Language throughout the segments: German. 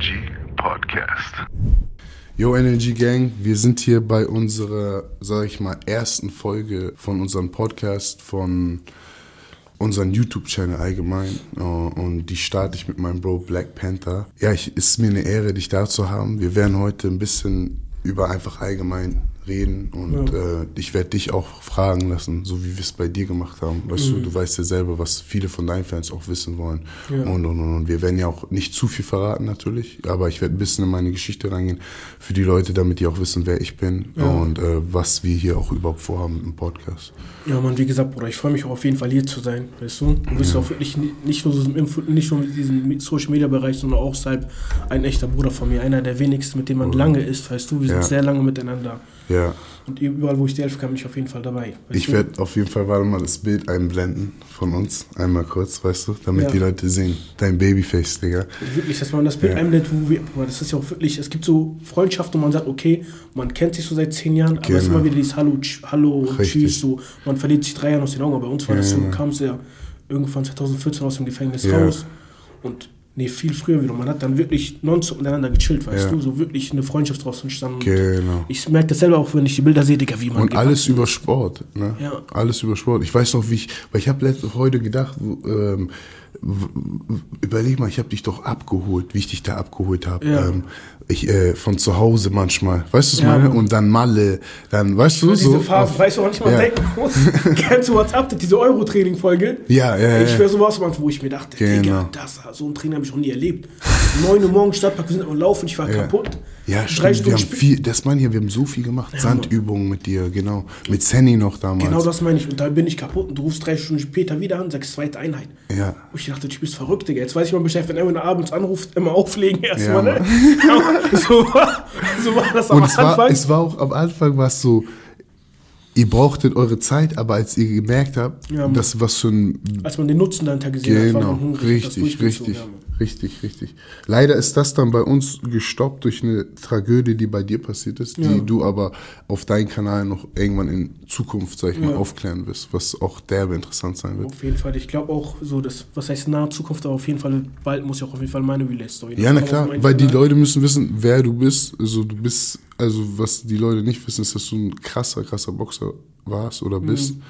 Energy Podcast. Yo Energy Gang, wir sind hier bei unserer, sag ich mal, ersten Folge von unserem Podcast, von unserem YouTube-Channel allgemein. Äh, Und die starte ich mit meinem Bro Black Panther. Ja, ich, ist mir eine Ehre, dich da zu haben. Wir werden heute ein bisschen über einfach allgemein reden und äh, ich werde dich auch fragen lassen, so wie wir es bei dir gemacht haben. Weißt du, du weißt ja selber, was viele von deinen Fans auch wissen wollen. Ja. Und, und, und, und wir werden ja auch nicht zu viel verraten natürlich, aber ich werde ein bisschen in meine Geschichte reingehen für die Leute, damit die auch wissen, wer ich bin Ja. und äh, was wir hier auch überhaupt vorhaben im Podcast. Ja, Mann, wie gesagt, Bruder, ich freue mich auch auf jeden Fall hier zu sein, weißt du? Du bist auch wirklich ni- nicht nur, so nicht nur mit diesem Social Media Bereich, sondern auch deshalb ein echter Bruder von mir, einer der wenigsten, mit dem man lange ist, weißt du? Wir sind Ja. sehr lange miteinander. Ja, Und überall, wo ich dir helfen kann, bin ich auf jeden Fall dabei. Ich du? werde auf jeden Fall warte mal das Bild einblenden von uns, einmal kurz, weißt du, damit Ja. die Leute sehen. Dein Babyface, Digga. Wirklich, dass man das Bild Ja. einblendet, wo wir, das ist ja auch wirklich, es gibt so Freundschaften, wo man sagt, okay, man kennt sich so seit zehn Jahren, aber es ist Genau. immer wieder dieses Hallo, tsch, Hallo, Richtig. Tschüss, so, man verliert sich drei Jahre aus den Augen, aber bei uns war das so, Genau. kam es ja irgendwann 2014 aus dem Gefängnis Ja. raus und nee, viel früher wieder, man hat dann wirklich nonstop miteinander gechillt, weißt Ja. du, so wirklich eine Freundschaft draus entstanden. Genau. Ich merke das selber auch, wenn ich die Bilder sehe, Digga, wie man Und alles über Sport, ne? Ja. Alles über Sport. Ich weiß noch, wie ich, weil ich habe heute gedacht, ähm, überleg mal, ich habe dich doch abgeholt, wie ich dich da abgeholt habe. Ja. Ähm, ich äh, von zu Hause manchmal, weißt du, was ich Ja, meine? Und dann Malle, dann, weißt du, Diese so. Phase, auf- weißt du auch nicht mal ja. denken muss. Kennst du WhatsApp, diese Euro-Training-Folge? Ja, ja, ja. Ich schwör, so war es wo ich mir dachte, Genau. Digga, das, so ein Training habe ich noch nie erlebt. 9 Uhr morgens Stadtpark, wir sind am Laufen, ich war Ja. kaputt. Ja, stimmt. Wir haben viel, das meine ich ja, wir haben so viel gemacht. Sandübungen mit dir, genau. Mit Sandy noch damals. Genau das meine ich. Und da bin ich kaputt und du rufst drei Stunden später wieder an, sagst zweite Einheit. Ja. Wo ich dachte, du bist verrückt, Digga. Jetzt weiß ich mal Bescheid, wenn er abends anruft, immer auflegen Ja, erstmal. ne? so, war, so war das am Und es war, Anfang. es war auch am Anfang war es so, ihr brauchtet eure Zeit, aber als ihr gemerkt habt, Ja, dass was für ein Als man den Nutzen dahinter gesehen hat, war Genau, man hungrig. richtig, richtig, ja. Richtig, richtig. Leider ist das dann bei uns gestoppt durch eine Tragödie, die bei dir passiert ist, die Ja. du aber auf deinem Kanal noch irgendwann in Zukunft, sag ich mal, Ja. aufklären wirst, was auch derbe interessant sein wird. Auf jeden Fall. Ich glaube auch so, das, was heißt nahe Zukunft, aber auf jeden Fall, bald muss ich auch auf jeden Fall meine Relay-Story Ja, na klar, meinen weil die. Leute müssen wissen, wer du bist. Also du bist, also was die Leute nicht wissen, ist, dass du ein krasser, krasser Boxer warst oder bist. Mhm.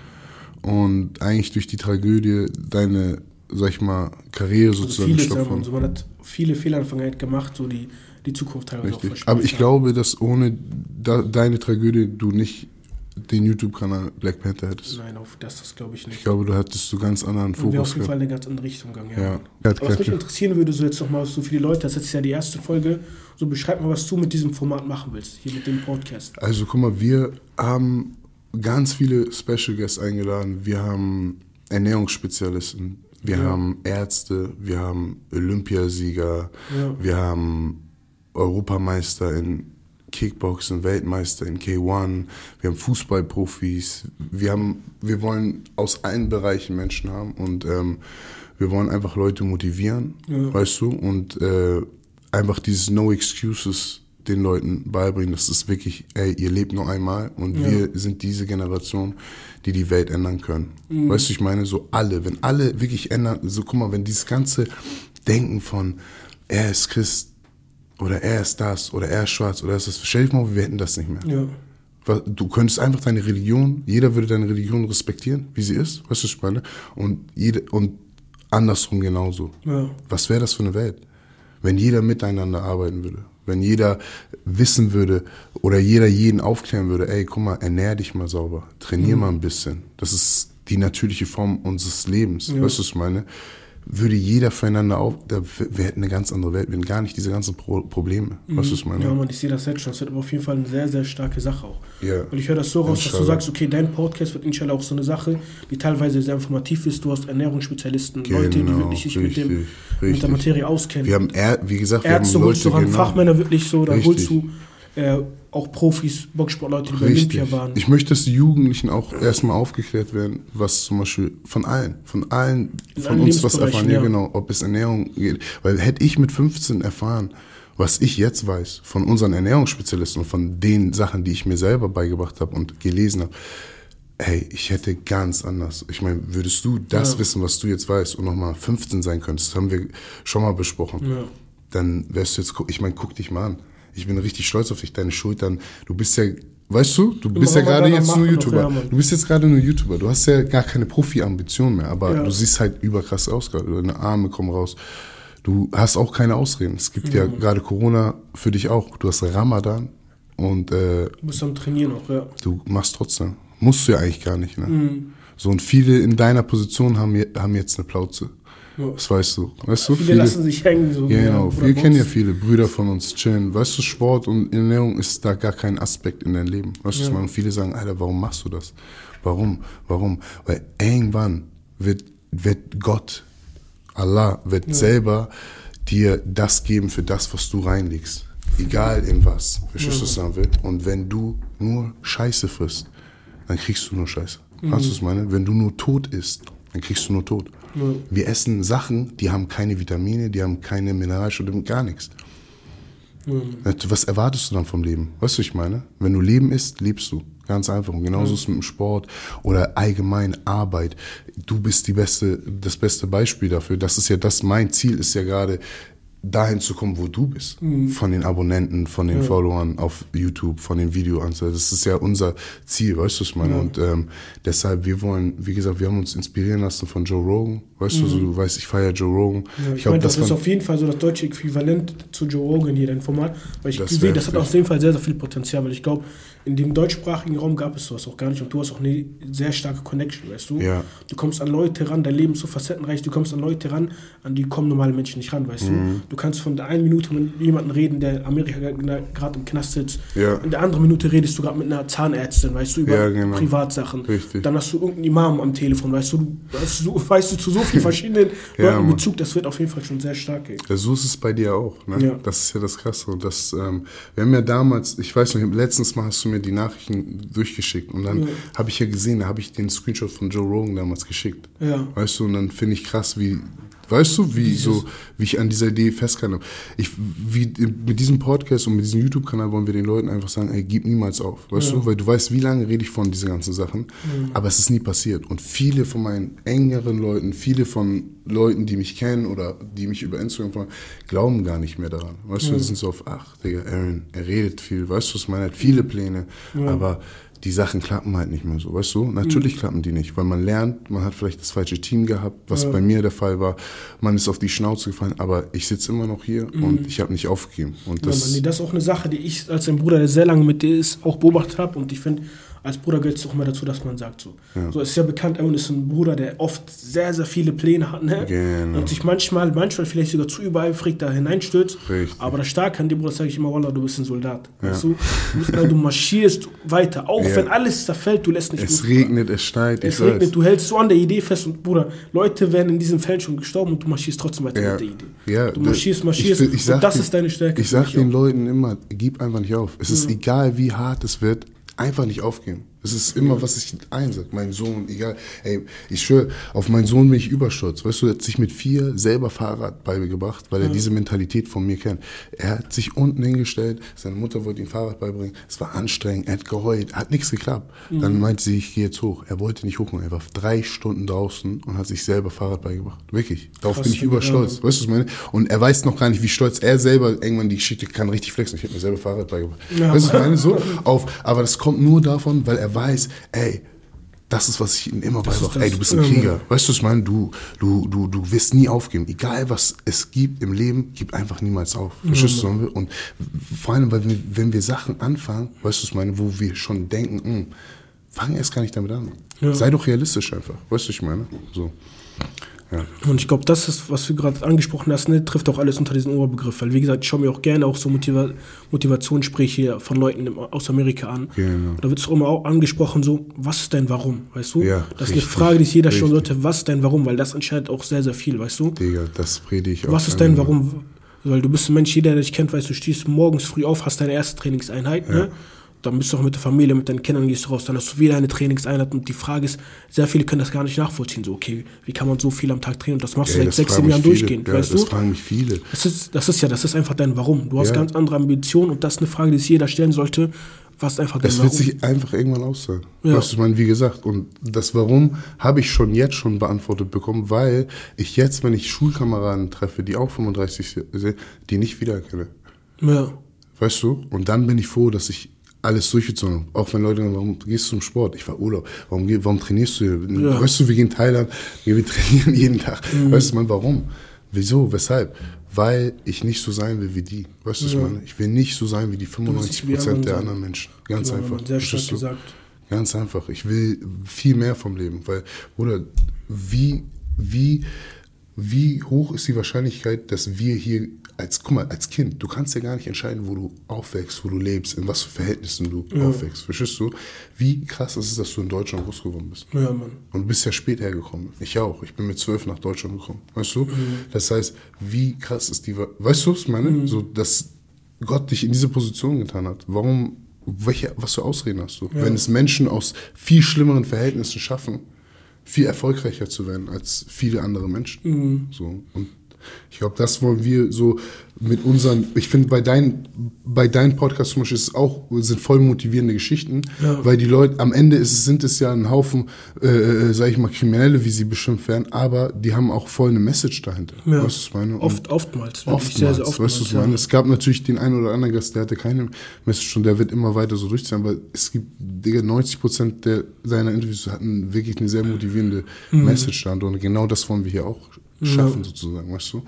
Und eigentlich durch die Tragödie deine, sag ich mal, Karriere Also sozusagen vieles, gestoppt worden. so, man hat viele Fehler in der Vergangenheit gemacht, so die, die Zukunft teilweise auch Richtig. verspielt Aber ich haben. glaube, dass ohne da, deine Tragödie du nicht den YouTube-Kanal Black Panther hättest. Nein, auf das, das glaube ich nicht. Ich glaube, du hättest so ganz anderen Und wäre auf Fokus jeden Fall eine ganz andere Richtung gegangen. Ja. Ja. Aber was mich interessieren würde, so jetzt nochmal so viele Leute, das ist jetzt ja die erste Folge, so beschreib mal, was du mit diesem Format machen willst, hier mit dem Podcast. Also guck mal, wir haben ganz viele Special Guests eingeladen. Wir haben Ernährungsspezialisten, wir Ja. haben Ärzte, wir haben Olympiasieger, Ja. wir haben Europameister in Kickboxen, Weltmeister in K1, wir haben Fußballprofis, wir haben, wir wollen aus allen Bereichen Menschen haben und ähm, wir wollen einfach Leute motivieren, Ja. weißt du, und äh, einfach dieses No Excuses den Leuten beibringen, das ist wirklich, ey, ihr lebt nur einmal und Ja. wir sind diese Generation, die die Welt ändern können. Mhm. Weißt du, ich meine, so alle, wenn alle wirklich ändern, so guck mal, wenn dieses ganze Denken von, er ist Christ oder er ist das oder er ist schwarz oder er ist das, stell dich mal, wir hätten das nicht mehr. Ja. Du könntest einfach deine Religion, jeder würde deine Religion respektieren, wie sie ist, weißt du, ich meine? Und, jede, und andersrum genauso. Ja. Was wäre das für eine Welt, wenn jeder miteinander arbeiten würde? Wenn jeder wissen würde oder jeder jeden aufklären würde, ey, guck mal, ernähr dich mal sauber, trainier Mhm. mal ein bisschen. Das ist die natürliche Form unseres Lebens, Ja. weißt du, was ich meine? Würde jeder füreinander auf, da, wir hätten eine ganz andere Welt, wir hätten gar nicht diese ganzen Pro Probleme, du, was ich meine? Ja, Mann, ich sehe das jetzt schon. Das wird aber auf jeden Fall eine sehr, sehr starke Sache auch. Ja. Und ich höre das so raus, dass du Inshallah. sagst, okay, dein Podcast wird inshallah auch so eine Sache, die teilweise sehr informativ ist. Du hast Ernährungsspezialisten, Leute, die Genau, wirklich sich mit, dem, richtig, mit der richtig. Materie auskennen. Wir haben, wie gesagt, wir Ärzte haben holst Leute, du ran, genau. Fachmänner wirklich so, dann Richtig. holst du äh, auch Profis, Boxsportleute, die bei Richtig. Olympia waren. Ich möchte, dass die Jugendlichen auch erstmal aufgeklärt werden, was zum Beispiel von allen, von allen, In von uns was erfahren, ja ja. genau, ob es Ernährung geht. Weil hätte ich mit 15 erfahren, was ich jetzt weiß, von unseren Ernährungsspezialisten und von den Sachen, die ich mir selber beigebracht habe und gelesen habe, hey, ich hätte ganz anders. Ich meine, würdest du das Ja. wissen, was du jetzt weißt und nochmal 15 sein könntest, das haben wir schon mal besprochen. Ja. dann wärst du jetzt, ich meine, guck dich mal an. Ich bin richtig stolz auf dich, deine Schultern. Du bist ja, weißt du, du bist ja gerade jetzt nur YouTuber. Du bist jetzt gerade nur YouTuber. Du hast ja gar keine Profi-Ambition mehr, aber ja. du siehst halt überkrass aus gerade. Deine Arme kommen raus. Du hast auch keine Ausreden. Es gibt mhm. ja gerade Corona für dich auch. Du hast Ramadan und äh, du bist am Trainieren auch, ja. Du machst trotzdem. Musst du ja eigentlich gar nicht, ne? Mhm. So und viele in deiner Position haben, haben jetzt eine Plauze. Das weißt du. Weißt du viele, viele lassen sich hängen. So ja, genau. Wir kennen ja viele Brüder von uns, chillen. Weißt du, Sport und Ernährung ist da gar kein Aspekt in deinem Leben. Weißt du, ja. und viele sagen, Alter, warum machst du das? Warum? Warum? Weil irgendwann wird, wird Gott, Allah, wird ja. selber dir das geben für das, was du reinlegst. Egal in was. Verstehst du, was ich sagen will? Und wenn du nur Scheiße frisst, dann kriegst du nur Scheiße. Mhm. Weißt du, ich meine? Wenn du nur tot isst, dann kriegst du nur Tod. Ja. Wir essen Sachen, die haben keine Vitamine, die haben keine Mineralstoffe, gar nichts. Ja. Was erwartest du dann vom Leben? Weißt du, was ich meine? Wenn du Leben isst, lebst du. Ganz einfach. Und genauso ja. ist es mit dem Sport oder allgemein Arbeit. Du bist die beste, das beste Beispiel dafür. Das ist ja das, mein Ziel ist ja gerade, dahin zu kommen, wo du bist. Mhm. Von den Abonnenten, von den ja. Followern auf YouTube, von den Videoanzahlen. Das ist ja unser Ziel, weißt du, was ich meine? Ja. Und ähm, deshalb, wir wollen, wie gesagt, wir haben uns inspirieren lassen von Joe Rogan. Weißt mhm. du, so, du weißt, ich feiere Joe Rogan. Ja, ich, ich glaube, das, das ist auf jeden Fall so das deutsche Äquivalent zu Joe Rogan hier, dein Format. Weil ich sehe, das hat auf jeden Fall sehr, sehr viel Potenzial, weil ich glaube, in dem deutschsprachigen Raum gab es sowas auch gar nicht und du hast auch eine sehr starke Connection, weißt du? Ja. Du kommst an Leute ran, dein Leben ist so facettenreich, du kommst an Leute ran, an die kommen normale Menschen nicht ran, weißt mhm. du? Du kannst von der einen Minute mit jemandem reden, der Amerika gerade im Knast sitzt. Ja. In der anderen Minute redest du gerade mit einer Zahnärztin, weißt du, über ja, genau. Privatsachen. Richtig. Dann hast du irgendeinen Imam am Telefon, weißt du, du weißt du, weißt du zu so vielen verschiedenen ja, Leuten Bezug, das wird auf jeden Fall schon sehr stark. Ey. So ist es bei dir auch, ne? Ja. Das ist ja das Krasse. Und das, ähm, wir haben ja damals, ich weiß noch, letztens mal hast du mir die Nachrichten durchgeschickt und dann ja. habe ich ja gesehen, da habe ich den Screenshot von Joe Rogan damals geschickt. Ja. Weißt du, und dann finde ich krass, wie Weißt du, wie, so, wie ich an dieser Idee festgehalten habe? Ich, wie, mit diesem Podcast und mit diesem YouTube-Kanal wollen wir den Leuten einfach sagen, ey, gib niemals auf. Weißt ja. du, weil du weißt, wie lange rede ich von diesen ganzen Sachen, mhm. aber es ist nie passiert. Und viele von meinen engeren Leuten, viele von Leuten, die mich kennen oder die mich über Instagram fragen, glauben gar nicht mehr daran. Weißt mhm. du, die sind so auf, ach, Digga, Aaron, er redet viel, weißt du, was man hat viele Pläne, ja. aber die Sachen klappen halt nicht mehr so, weißt du? Natürlich mhm. klappen die nicht, weil man lernt, man hat vielleicht das falsche Team gehabt, was ja. bei mir der Fall war. Man ist auf die Schnauze gefallen, aber ich sitze immer noch hier mhm. und ich habe nicht aufgegeben. Und das, ja, das ist auch eine Sache, die ich als dein Bruder, der sehr lange mit dir ist, auch beobachtet habe und ich finde, als Bruder gehört es auch immer dazu, dass man sagt so. Ja. So es ist ja bekannt, Eamon ist ein Bruder, der oft sehr, sehr viele Pläne hat, ne? Genau. Und sich manchmal, manchmal vielleicht sogar zu übereifrig da hineinstürzt. Richtig. Aber das Starke an dem Bruder sage ich immer, Wallah, du bist ein Soldat. Ja. Weißt du? Du, du marschierst weiter, auch ja. wenn alles zerfällt, du lässt nicht Es gut, regnet, es schneit, Es regnet, weiß. du hältst so an der Idee fest und Bruder, Leute werden in diesem Feld schon gestorben und du marschierst trotzdem weiter ja. mit der Idee. Ja, du marschierst, marschierst ich, ich und das ist deine Stärke. Ich sag den auch. Leuten immer, gib einfach nicht auf. Es ist egal, wie hart es wird, einfach nicht aufgeben. Es ist immer, was ich einsage. Mein Sohn, egal. Ey, ich schwöre, auf meinen Sohn bin ich überstolz. Weißt du, er hat sich mit vier selber Fahrrad beigebracht, weil er ja. diese Mentalität von mir kennt. Er hat sich unten hingestellt, seine Mutter wollte ihm Fahrrad beibringen. Es war anstrengend, er hat geheult, hat nichts geklappt. Mhm. Dann meinte sie, ich gehe jetzt hoch. Er wollte nicht hochkommen. Er war drei Stunden draußen und hat sich selber Fahrrad beigebracht. Wirklich. Darauf Krass, bin ich überstolz. Ja. Weißt du, was ich meine? Und er weiß noch gar nicht, wie stolz er selber irgendwann die Geschichte kann richtig flexen. Ich habe mir selber Fahrrad beigebracht. Ja. Weißt du, was ich meine? So auf. Aber das kommt nur davon, weil er weiß, ey, das ist, was ich ihnen immer beibringe. Ey, du bist ein Krieger. Weißt du, was ich meine? Du, du, du, du wirst nie aufgeben. Egal, was es gibt im Leben, gib einfach niemals auf. Verstehst mhm. du? Und vor allem, weil wir, wenn wir Sachen anfangen, weißt du, was ich meine, wo wir schon denken, mh, hm, fang erst gar nicht damit an. Ja. Sei doch realistisch einfach. Weißt du, was ich meine? So. Ja. Und ich glaube, das ist, was du gerade angesprochen hast, ne, trifft auch alles unter diesen Oberbegriff. Weil, wie gesagt, ich schaue mir auch gerne auch so Motiva Motivationssprüche von Leuten aus Amerika an. Genau. Da wird es auch immer auch angesprochen, so, was ist dein Warum, weißt du? Ja, das ist richtig, eine Frage, die sich jeder schon sollte, was ist dein Warum? Weil das entscheidet auch sehr, sehr viel, weißt du? Digga, das predige ich auch. Was ist dein Warum? Weil du bist ein Mensch, jeder, der dich kennt, weißt du, stehst morgens früh auf, hast deine erste Trainingseinheit, ne? ja. ne? Dann bist du auch mit der Familie, mit deinen Kindern gehst du raus, dann hast du wieder eine Trainingseinheit und die Frage ist, sehr viele können das gar nicht nachvollziehen, so, okay, wie kann man so viel am Tag trainieren und das machst ja, du seit sechs, sieben Jahren durchgehend, ja, weißt das du? Das fragen mich viele. Das ist, das ist ja, das ist einfach dein Warum. Du hast ja. ganz andere Ambitionen und das ist eine Frage, die sich jeder stellen sollte, was einfach Das wird sich einfach irgendwann auszahlen. Ja. Du, ich meine, wie gesagt, und das Warum habe ich schon jetzt schon beantwortet bekommen, weil ich jetzt, wenn ich Schulkameraden treffe, die auch 35 sind, die nicht wiedererkenne. Ja. Weißt du? Und dann bin ich froh, dass ich alles durchgezogen. Auch wenn Leute sagen, warum gehst du zum Sport? Ich war Urlaub. Warum, warum trainierst du? Ja. Weißt du, wir gehen in Thailand, wir trainieren jeden Tag. Mhm. Weißt du, man, warum? Wieso? Weshalb? Weil ich nicht so sein will wie die. Weißt du, ja. ich meine? Ich will nicht so sein wie die 95 Prozent der anderen Menschen. Ganz genau, einfach. Sehr stark gesagt. Ganz einfach. Ich will viel mehr vom Leben. Weil, oder wie, wie, wie hoch ist die Wahrscheinlichkeit, dass wir hier als, guck mal, als Kind, du kannst ja gar nicht entscheiden, wo du aufwächst, wo du lebst, in was für Verhältnissen du ja. aufwächst. Verstehst du? Wie krass ist es, dass du in Deutschland groß geworden bist? Ja, Mann. Und du bist ja spät hergekommen. Ich auch. Ich bin mit zwölf nach Deutschland gekommen. Weißt du? Mhm. Das heißt, wie krass ist die, weißt du, was ich meine? Mhm. So, dass Gott dich in diese Position getan hat. Warum, welche, was für Ausreden hast du? Ja. Wenn es Menschen aus viel schlimmeren Verhältnissen schaffen, viel erfolgreicher zu werden als viele andere Menschen. Mhm. So. Und ich glaube, das wollen wir so mit unseren, ich finde bei deinen bei deinen Podcast zum Beispiel ist auch sind voll motivierende Geschichten, ja. weil die Leute am Ende ist, sind es ja ein Haufen, äh, äh sage ich mal Kriminelle, wie sie bestimmt werden, aber die haben auch voll eine Message dahinter. Ja. Weißt du, meine? Oft, oftmals, oftmals, sehr, sehr oftmals. Weißt du, ja. meine? Es gab natürlich den einen oder anderen Gast, der hatte keine Message und der wird immer weiter so durchziehen, aber es gibt, Digga, 90 Prozent der seiner Interviews hatten wirklich eine sehr motivierende mhm. Message dahinter und genau das wollen wir hier auch schaffen, ja. sozusagen, weißt du?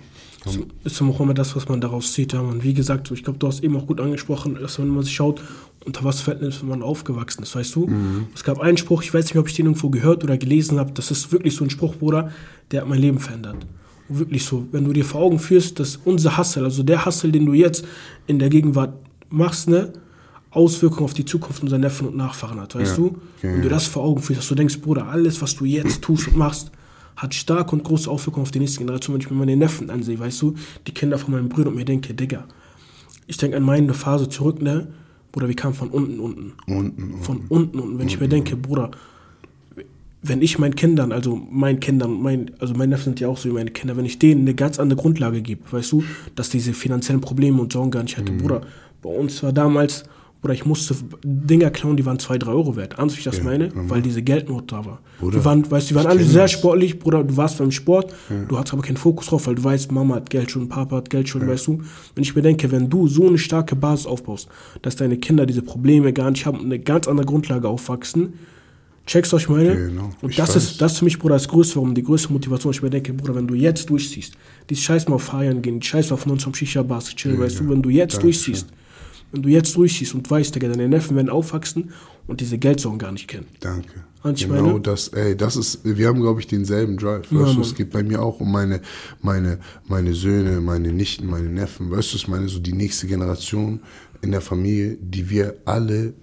Das ist auch immer das, was man daraus sieht. Ja. Und wie gesagt, ich glaube, du hast eben auch gut angesprochen, dass wenn man sich schaut, unter was Verhältnissen man aufgewachsen ist, weißt du? Mhm. Es gab einen Spruch, ich weiß nicht, ob ich den irgendwo gehört oder gelesen habe, das ist wirklich so ein Spruch, Bruder, der hat mein Leben verändert. Und wirklich so, wenn du dir vor Augen führst, dass unser Hustle, also der Hustle, den du jetzt in der Gegenwart machst, ne, Auswirkungen auf die Zukunft unserer Neffen und Nachfahren hat, weißt ja. du? Wenn du das vor Augen führst, dass du denkst, Bruder, alles, was du jetzt tust und machst, hat starke und große Auswirkungen auf die nächste Generation, wenn ich mir meine Neffen ansehe, weißt du, die Kinder von meinen Brüdern und mir denke, Digga, ich denke an meine Phase zurück, ne, Bruder, wir kamen von unten, unten. Unten, Von unten, unten. Wenn unten. ich mir denke, Bruder, wenn ich meinen Kindern, also meinen Kindern, mein, also meine Neffen sind ja auch so wie meine Kinder, wenn ich denen eine ganz andere Grundlage gebe, weißt du, dass diese finanziellen Probleme und Sorgen gar nicht hatte, mhm. Bruder, bei uns war damals oder ich musste Dinger klauen, die waren 2, 3 Euro wert. Ernst, wie ich das ja, meine? Normal. Weil diese Geldnot da war. Bruder, die waren, weißt, die waren alle sehr das. sportlich, Bruder, du warst beim Sport, ja. du hattest aber keinen Fokus drauf, weil du weißt, Mama hat Geld schon, Papa hat Geld schon, ja. weißt du. Wenn ich mir denke, wenn du so eine starke Basis aufbaust, dass deine Kinder diese Probleme gar nicht haben und eine ganz andere Grundlage aufwachsen, checkst du, was ich meine? Genau. Und das ist, das für mich, Bruder, das Größte, warum die größte Motivation, ich mir denke, Bruder, wenn du jetzt durchziehst, die Scheiß mal auf Feiern gehen, die Scheiß mal von uns am Shisha-Bars chillen, weißt du, wenn du jetzt Dankeschön. durchziehst, wenn du jetzt durchziehst und weißt, Digga, deine Neffen werden aufwachsen und diese Geldsorgen gar nicht kennen. Danke. Ich genau meine? das, ey, das ist, wir haben, glaube ich, denselben Drive. Ja, weißt du, es geht bei mir auch um meine, meine, meine Söhne, meine Nichten, meine Neffen. Weißt du, ich meine, so die nächste Generation in der Familie, die wir alle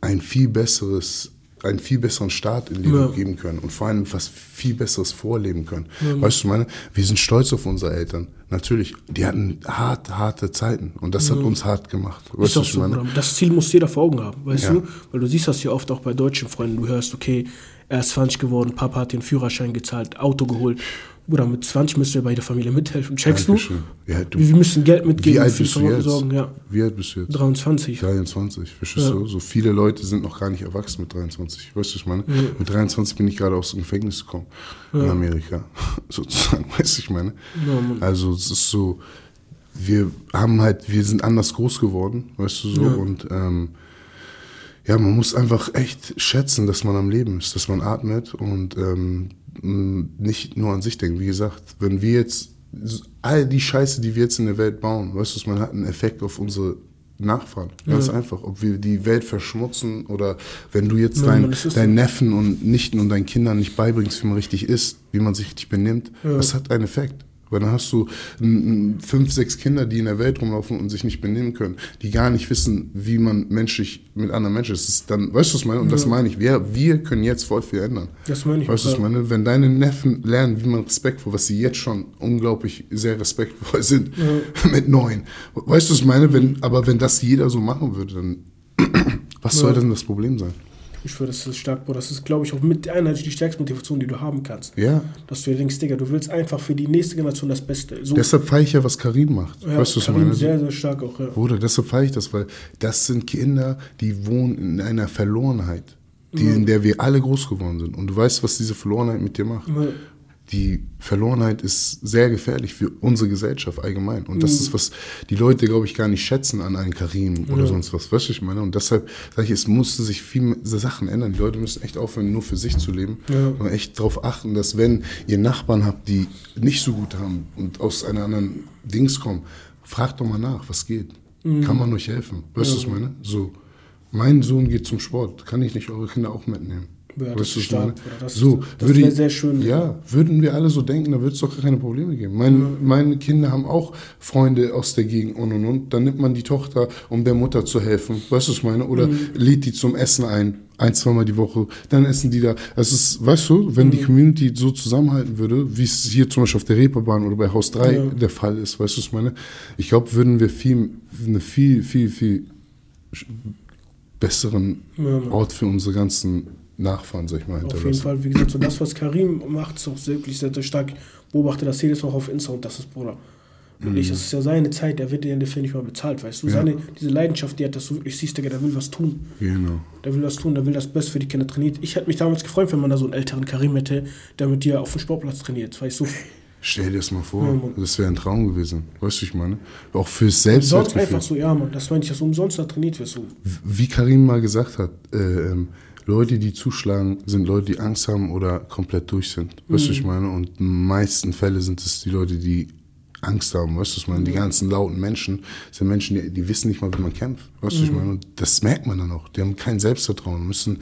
ein viel besseres einen viel besseren Start in Leben ja. geben können und vor allem was viel besseres vorleben können. Ja. Weißt du, meine, wir sind stolz auf unsere Eltern. Natürlich, die hatten hart, harte Zeiten und das ja. hat uns hart gemacht. Weißt du, so, meine? Das Ziel muss jeder vor Augen haben, weißt du? Weil du siehst das ja oft auch bei deutschen Freunden. Du hörst, okay, er ist 20 geworden, Papa hat den Führerschein gezahlt, Auto geholt. Bruder, mit 20 müsst ihr bei der Familie mithelfen. Checkst Dankeschön. du? Ja, du? Wir müssen Geld mitgeben, wie alt bist du jetzt? Sorgen, ja. Wie alt bist du jetzt? 23. 23, verstehst ja. du? So viele Leute sind noch gar nicht erwachsen mit 23. Weißt du, ich meine? Ja. Mit 23 bin ich gerade aus dem Gefängnis gekommen. Ja. In Amerika. Sozusagen, weißt du, ich meine? also, es ist so, wir haben halt, wir sind anders groß geworden, weißt du so? Und, ähm, ja, man muss einfach echt schätzen, dass man am Leben ist, dass man atmet und ähm, nicht nur an sich denken. Wie gesagt, wenn wir jetzt all die Scheiße, die wir jetzt in der Welt bauen, weißt du, man hat einen Effekt auf unsere Nachfahren. Ganz ja. einfach. Ob wir die Welt verschmutzen oder wenn du jetzt ja, deinen dein Neffen und Nichten und deinen Kindern nicht beibringst, wie man richtig isst, wie man sich richtig benimmt, ja. das hat einen Effekt. Weil dann hast du fünf, sechs Kinder, die in der Welt rumlaufen und sich nicht benehmen können, die gar nicht wissen, wie man menschlich mit anderen Menschen ist. ist dann, weißt du, was ich meine? Und ja. das meine ich. Wir, wir können jetzt voll viel ändern. Das meine ich. Weißt du, was ich meine? Wenn deine Neffen lernen, wie man respektvoll, was sie jetzt schon unglaublich sehr respektvoll sind, ja. mit neun. Weißt du, was ich meine? Wenn, aber wenn das jeder so machen würde, dann Was ja. soll denn das Problem sein? Ich schwöre, das ist stark, Bro. Das ist, glaube ich, auch mit einer die stärkste Motivation, die du haben kannst. Ja. Dass du dir denkst, Digga, du willst einfach für die nächste Generation das Beste. So deshalb feiere ich ja, was Karim macht. Ja, weißt du, was Karim meine? sehr, sehr stark auch, ja. Bruder, deshalb feiere ich das, weil das sind Kinder, die wohnen in einer Verlorenheit, die, ja. in der wir alle groß geworden sind. Und du weißt, was diese Verlorenheit mit dir macht. Ja die Verlorenheit ist sehr gefährlich für unsere Gesellschaft allgemein. Und das mhm. ist, was die Leute, glaube ich, gar nicht schätzen an einem Karim oder ja. sonst was. Weißt du, ich meine? Und deshalb sage ich, es musste sich viel Sachen ändern. Die Leute müssen echt aufhören, nur für sich zu leben. Ja. Und echt darauf achten, dass wenn ihr Nachbarn habt, die nicht so gut haben und aus einer anderen Dings kommen, fragt doch mal nach, was geht. Mhm. Kann man euch helfen? Weißt du, ja. was ich meine? So, mein Sohn geht zum Sport. Kann ich nicht eure Kinder auch mitnehmen? Ja, das ist stark. Das, so, das wäre sehr schön. Ja, würden wir alle so denken, dann würde es doch keine Probleme geben. Mein, ja. Meine Kinder haben auch Freunde aus der Gegend und und und. Dann nimmt man die Tochter, um der Mutter zu helfen. Weißt du, was ich meine? Oder mhm. lädt die zum Essen ein. Ein, zweimal die Woche, dann essen die da. Es ist, weißt du, wenn mhm. die Community so zusammenhalten würde, wie es hier zum Beispiel auf der Reeperbahn oder bei Haus 3 ja. der Fall ist, weißt du, was ich meine? Ich glaube, würden wir viel, eine viel, viel, viel besseren Ort für unsere ganzen Nachfahren, sag ich mal, Auf jeden Fall, wie gesagt, so das, was Karim macht, ist auch wirklich sehr, sehr stark. Ich beobachte das jedes Mal auf Insta und das ist, Bruder. Wirklich, mhm. das ist ja seine Zeit, der wird dir dafür nicht mal bezahlt, weißt du? Ja. Seine, diese Leidenschaft, die hat, dass du wirklich siehst, der, der will was tun. Genau. Der will was tun, der will das Beste für die Kinder trainiert. Ich hätte mich damals gefreut, wenn man da so einen älteren Karim hätte, der mit dir auf dem Sportplatz trainiert, weißt du? Stell dir das mal vor, ja, das wäre ein Traum gewesen. Weißt du, ich meine? Auch fürs Selbstwertgefühl. Sonst einfach so, ja, Mann, das meine ich, dass du umsonst da trainiert wirst. So. Wie Karim mal gesagt hat, äh, ähm, Leute, die zuschlagen, sind Leute, die Angst haben oder komplett durch sind. Weißt du, mhm. ich meine? Und in den meisten Fällen sind es die Leute, die Angst haben, weißt du, ich meine? Die ganzen lauten Menschen sind Menschen, die, die wissen nicht mal, wie man kämpft. Weißt du, ich mhm. meine? Und das merkt man dann auch. Die haben kein Selbstvertrauen, müssen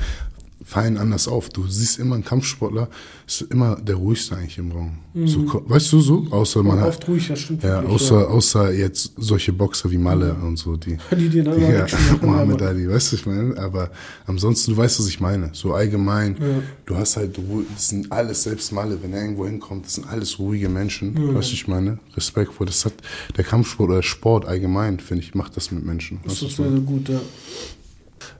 fallen anders auf. Du siehst immer einen Kampfsportler, ist immer der ruhigste eigentlich im Raum. Mhm. So, weißt du so? Außer man oft hat, ruhig, das stimmt. Ja, wirklich, außer, ja. außer jetzt solche Boxer wie Malle mhm. und so, die. Die dir dann ja, Mohammed Ali, weißt du, ich meine? Aber ansonsten, du weißt, was ich meine. So allgemein, ja. du hast halt, das sind alles, selbst Malle, wenn er irgendwo hinkommt, das sind alles ruhige Menschen, mhm. weißt du, ich meine? Respektvoll. Das hat der Kampfsport oder Sport allgemein, finde ich, macht das mit Menschen. Das ist sehr, sehr gut, ja.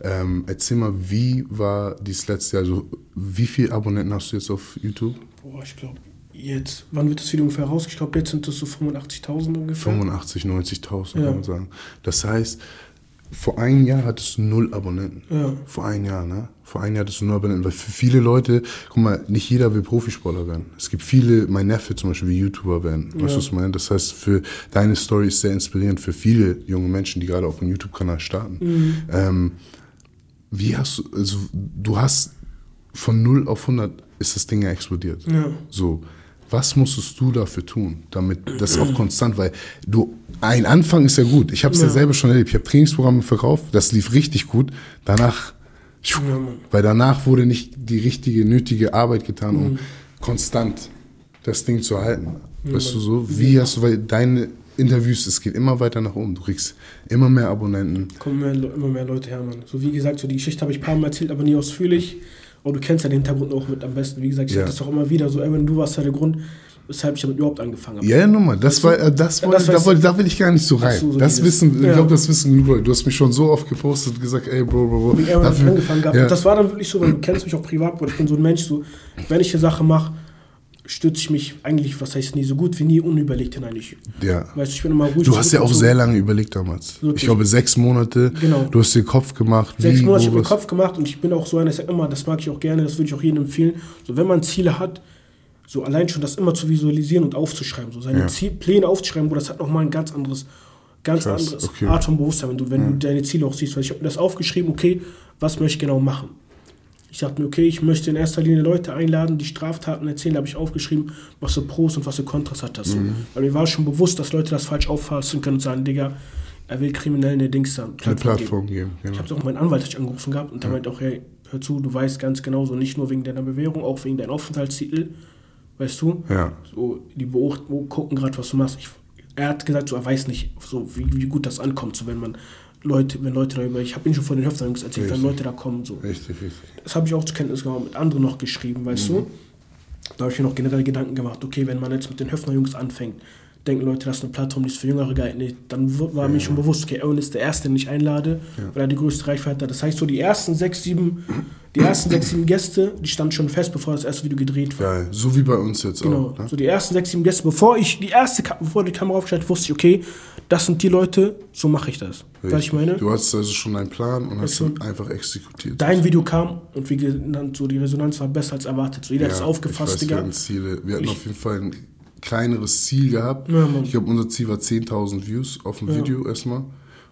Ähm, erzähl mal, wie war dieses letzte Jahr? Also, wie viele Abonnenten hast du jetzt auf YouTube? Boah, ich glaube, jetzt, wann wird das Video ungefähr raus? Ich glaube, jetzt sind das so 85.000 ungefähr. 85, 90.000, ja. kann man sagen. Das heißt, vor einem Jahr hattest du null Abonnenten. Ja. Vor einem Jahr, ne? Vor einem Jahr hattest du null Abonnenten. Weil für viele Leute, guck mal, nicht jeder will Profisportler werden. Es gibt viele, mein Neffe zum Beispiel, wie YouTuber werden. Ja. Weißt du, was ich meine? Das heißt, für deine Story ist sehr inspirierend für viele junge Menschen, die gerade auf einem YouTube-Kanal starten. Mhm. Ähm, wie hast du, also du hast von 0 auf 100 ist das Ding ja explodiert. Ja. So, was musstest du dafür tun, damit das auch konstant, weil du, ein Anfang ist ja gut. Ich habe es ja. ja. selber schon erlebt. Ich habe Trainingsprogramme verkauft, das lief richtig gut. Danach, ja, weil danach wurde nicht die richtige, nötige Arbeit getan, um mhm. konstant das Ding zu halten. Weißt du so? Wie hast du, weil deine Interviews, es geht immer weiter nach oben. Du kriegst immer mehr Abonnenten. Kommen mehr, immer mehr Leute her, Mann. So wie gesagt, so die Geschichte habe ich ein paar Mal erzählt, aber nie ausführlich. Aber du kennst ja den Hintergrund auch mit am besten. Wie gesagt, ich ja. hatte das doch immer wieder so, wenn du warst ja der Grund, weshalb ich damit überhaupt angefangen habe. Ja, ja, nochmal. Das war, äh, das war, das da, wollte, da will ich gar nicht so rein. So, so das wissen, ja. ich glaube, das wissen genug Du hast mich schon so oft gepostet und gesagt, ey, Bro, Bro, Bro. Wie ich angefangen habe. Ja. Das war dann wirklich so, weil du kennst mich auch privat, weil ich bin so ein Mensch, so, wenn ich eine Sache mache, stütze ich mich eigentlich, was heißt nie so gut wie nie unüberlegt hinein. Ich, ja. Weißt, ich bin immer ruhig. Du hast ja auch so. sehr lange überlegt damals. Wirklich. Ich glaube sechs Monate. Genau. Du hast dir Kopf gemacht. Sechs wie, Monate habe ich mir Kopf gemacht und ich bin auch so einer, ich sage immer, das mag ich auch gerne, das würde ich auch jedem empfehlen. So, wenn man Ziele hat, so allein schon das immer zu visualisieren und aufzuschreiben, so seine ja. Ziel, Pläne aufzuschreiben, wo das hat nochmal ein ganz anderes, ganz Krass. anderes okay. Art von Bewusstsein, wenn du, wenn ja. du deine Ziele auch siehst. Weil ich habe mir das aufgeschrieben, okay, was möchte ich genau machen? Ich dachte mir, okay, ich möchte in erster Linie Leute einladen, die Straftaten erzählen. Da habe ich aufgeschrieben, was für Pros und was für Kontras hat das. Mhm. Weil mir war schon bewusst, dass Leute das falsch auffassen können und sagen, Digga, er will Kriminellen eine Dings dann Plattform, eine Plattform geben. geben genau. Ich habe auch meinen Anwalt ich angerufen gehabt und der ja. meint auch, hey, hör zu, du weißt ganz genau so, nicht nur wegen deiner Bewährung, auch wegen deinem Aufenthaltstitel, weißt du? Ja. So, die beobachten, gucken gerade, was du machst. Ich, er hat gesagt, so, er weiß nicht, so, wie, wie gut das ankommt, so, wenn man Leute, wenn Leute darüber, ich habe Ihnen schon von den Höfterjungs erzählt, richtig. wenn Leute da kommen, so. Richtig, richtig. Das habe ich auch zur Kenntnis genommen, mit anderen noch geschrieben, weißt mhm. du? Da habe ich mir noch generell Gedanken gemacht, okay, wenn man jetzt mit den Höfner-Jungs anfängt, denken Leute, das ist eine Plattform, die ist für Jüngere geeignet. Dann war ja. mir schon bewusst, okay, Owen ist der Erste, den ich einlade, ja. weil er die größte Reichweite hat. Das heißt, so die ersten sechs, sieben, die ersten sechs, sieben Gäste, die standen schon fest, bevor das erste Video gedreht war. Geil, so wie bei uns jetzt genau. auch. Ne? So die ersten sechs, sieben Gäste, bevor ich die erste, bevor die Kamera aufgestellt wusste ich, okay, das sind die Leute, so mache ich das. Was ich meine? Du hast also schon einen Plan und hast ihn einfach exekutiert. Dein Video kam und wie genannt, so die Resonanz war besser als erwartet. So jeder ja, hat es aufgefasst, ich weiß, Wir hatten Ziele. Wir hatten auf jeden Fall ein kleineres Ziel gehabt. Ja, ich glaube, unser Ziel war 10.000 Views auf dem ja. Video erstmal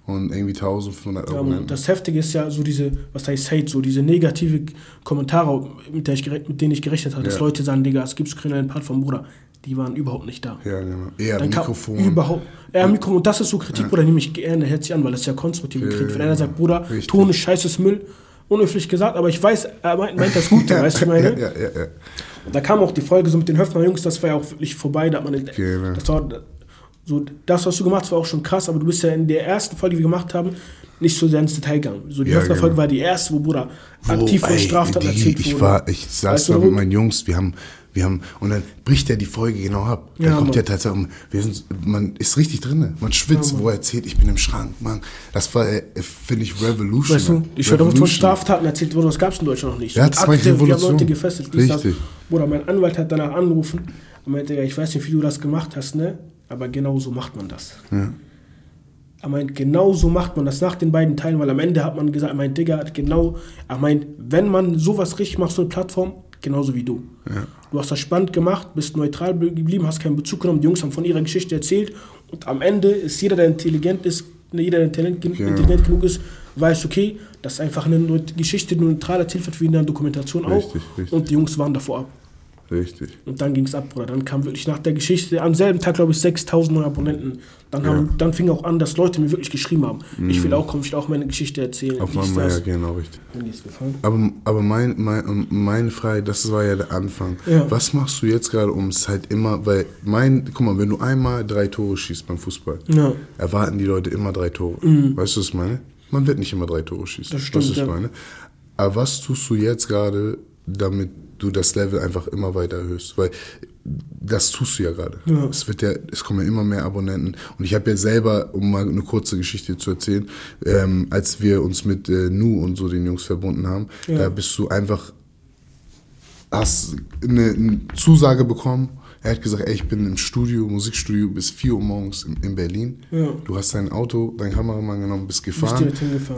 und irgendwie 1500 Euro. Ja, das Heftige ist ja so diese, was heißt Hate, so diese negative Kommentare, mit, der ich, mit denen ich gerechnet habe, ja. dass Leute sagen, Digga, es gibt einen Part vom Bruder. Die waren überhaupt nicht da. Ja, genau. Eher Dann Mikrofon. Überhaupt, eher Mikrofon. Und das ist so Kritik, ja. Bruder, nehme ich gerne herzlich an, weil das ist ja konstruktive Kritik. Wenn einer sagt, Bruder, Richtig. Ton ist scheißes Müll, unhöflich gesagt, aber ich weiß, er meint, meint das Gute, weißt du, meine? Ja, ja, ja. Da kam auch die Folge so mit den Höfner Jungs, das war ja auch wirklich vorbei. Da hat man, genau. das, war, so, das, was du gemacht hast, war auch schon krass, aber du bist ja in der ersten Folge, die wir gemacht haben, nicht so sehr ins Detail gegangen. So die ja, Höfner Folge genau. war die erste, wo Bruder aktiv von Straftaten erzählt wurde. Ich, war, ich saß weißt da mit meinen Jungs, wir haben wir haben, und dann bricht er die Folge genau ab. Dann ja, kommt der tatsächlich, wir sind, man ist richtig drin. Man schwitzt, ja, wo er erzählt, ich bin im Schrank. Man, das war, äh, finde ich, Revolution. Weißt du, ich werde von Straftaten erzählt, wo das gab es in Deutschland noch nicht. Ja, das war Revolution. Wir haben Leute gefesselt. Richtig. Bruder, mein Anwalt hat danach angerufen und meinte, ich weiß nicht, wie du das gemacht hast, ne? Aber genau so macht man das. Ja. Er meint, genau so macht man das nach den beiden Teilen, weil am Ende hat man gesagt, meint, Digga, genau, er meint, wenn man sowas richtig macht, so eine Plattform, genauso wie du. Ja. Du hast das spannend gemacht, bist neutral geblieben, hast keinen Bezug genommen, die Jungs haben von ihrer Geschichte erzählt und am Ende ist jeder, der intelligent ist, ne, jeder, der intelligent, ja. intelligent genug ist, weiß, okay, das ist einfach eine Geschichte, die neutral erzählt wird, wie in der Dokumentation richtig, auch. Richtig. Und die Jungs waren davor ab. Richtig. Und dann ging es ab, Bruder. Dann kam wirklich nach der Geschichte, am selben Tag, glaube ich, 6000 neue Abonnenten. Dann, ja. haben, dann fing auch an, dass Leute mir wirklich geschrieben haben. Mhm. Ich will auch kommen, ich will auch meine Geschichte erzählen. Auf einmal, ja, genau, richtig. Aber, aber mein, mein, meine Frage, das war ja der Anfang. Ja. Was machst du jetzt gerade, um es halt immer, weil mein, guck mal, wenn du einmal drei Tore schießt beim Fußball, ja. erwarten die Leute immer drei Tore. Mhm. Weißt du, was ich meine? Man wird nicht immer drei Tore schießen. Das stimmt, was ich meine. Aber was tust du jetzt gerade, damit du das Level einfach immer weiter erhöhst. Weil das tust du ja gerade. Ja. Es wird ja, es kommen ja immer mehr Abonnenten. Und ich habe ja selber, um mal eine kurze Geschichte zu erzählen, ähm, als wir uns mit äh, Nu und so den Jungs verbunden haben, ja. da bist du einfach, hast eine, eine Zusage bekommen er hat gesagt, ey, ich bin im Studio, Musikstudio bis 4 Uhr morgens in, in Berlin. Ja. Du hast dein Auto, dein Kameramann genommen, bist gefahren.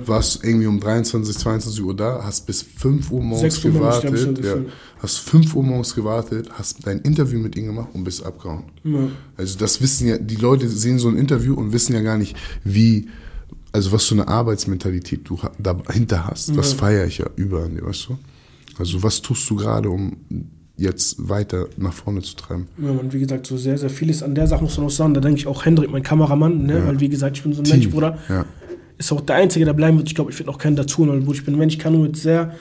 Warst irgendwie um 23, 22 Uhr da, hast bis 5 Uhr morgens Uhr gewartet. Ja, hast 5 Uhr morgens gewartet, hast dein Interview mit ihm gemacht und bist abgehauen. Ja. Also das wissen ja, die Leute sehen so ein Interview und wissen ja gar nicht, wie, also was für eine Arbeitsmentalität du dahinter hast. Das feiere ich ja überall, weißt du? Also was tust du gerade, um jetzt weiter nach vorne zu treiben. Ja, man, wie gesagt, so sehr, sehr vieles an der Sache muss man auch sagen. Da denke ich auch Hendrik, mein Kameramann, ne? Ja. weil wie gesagt, ich bin so ein Team. Mensch, Bruder. Ja. Ist auch der Einzige, der bleiben wird. Ich glaube, ich werde auch keinen dazu, weil ich bin Mensch, ich kann nur mit sehr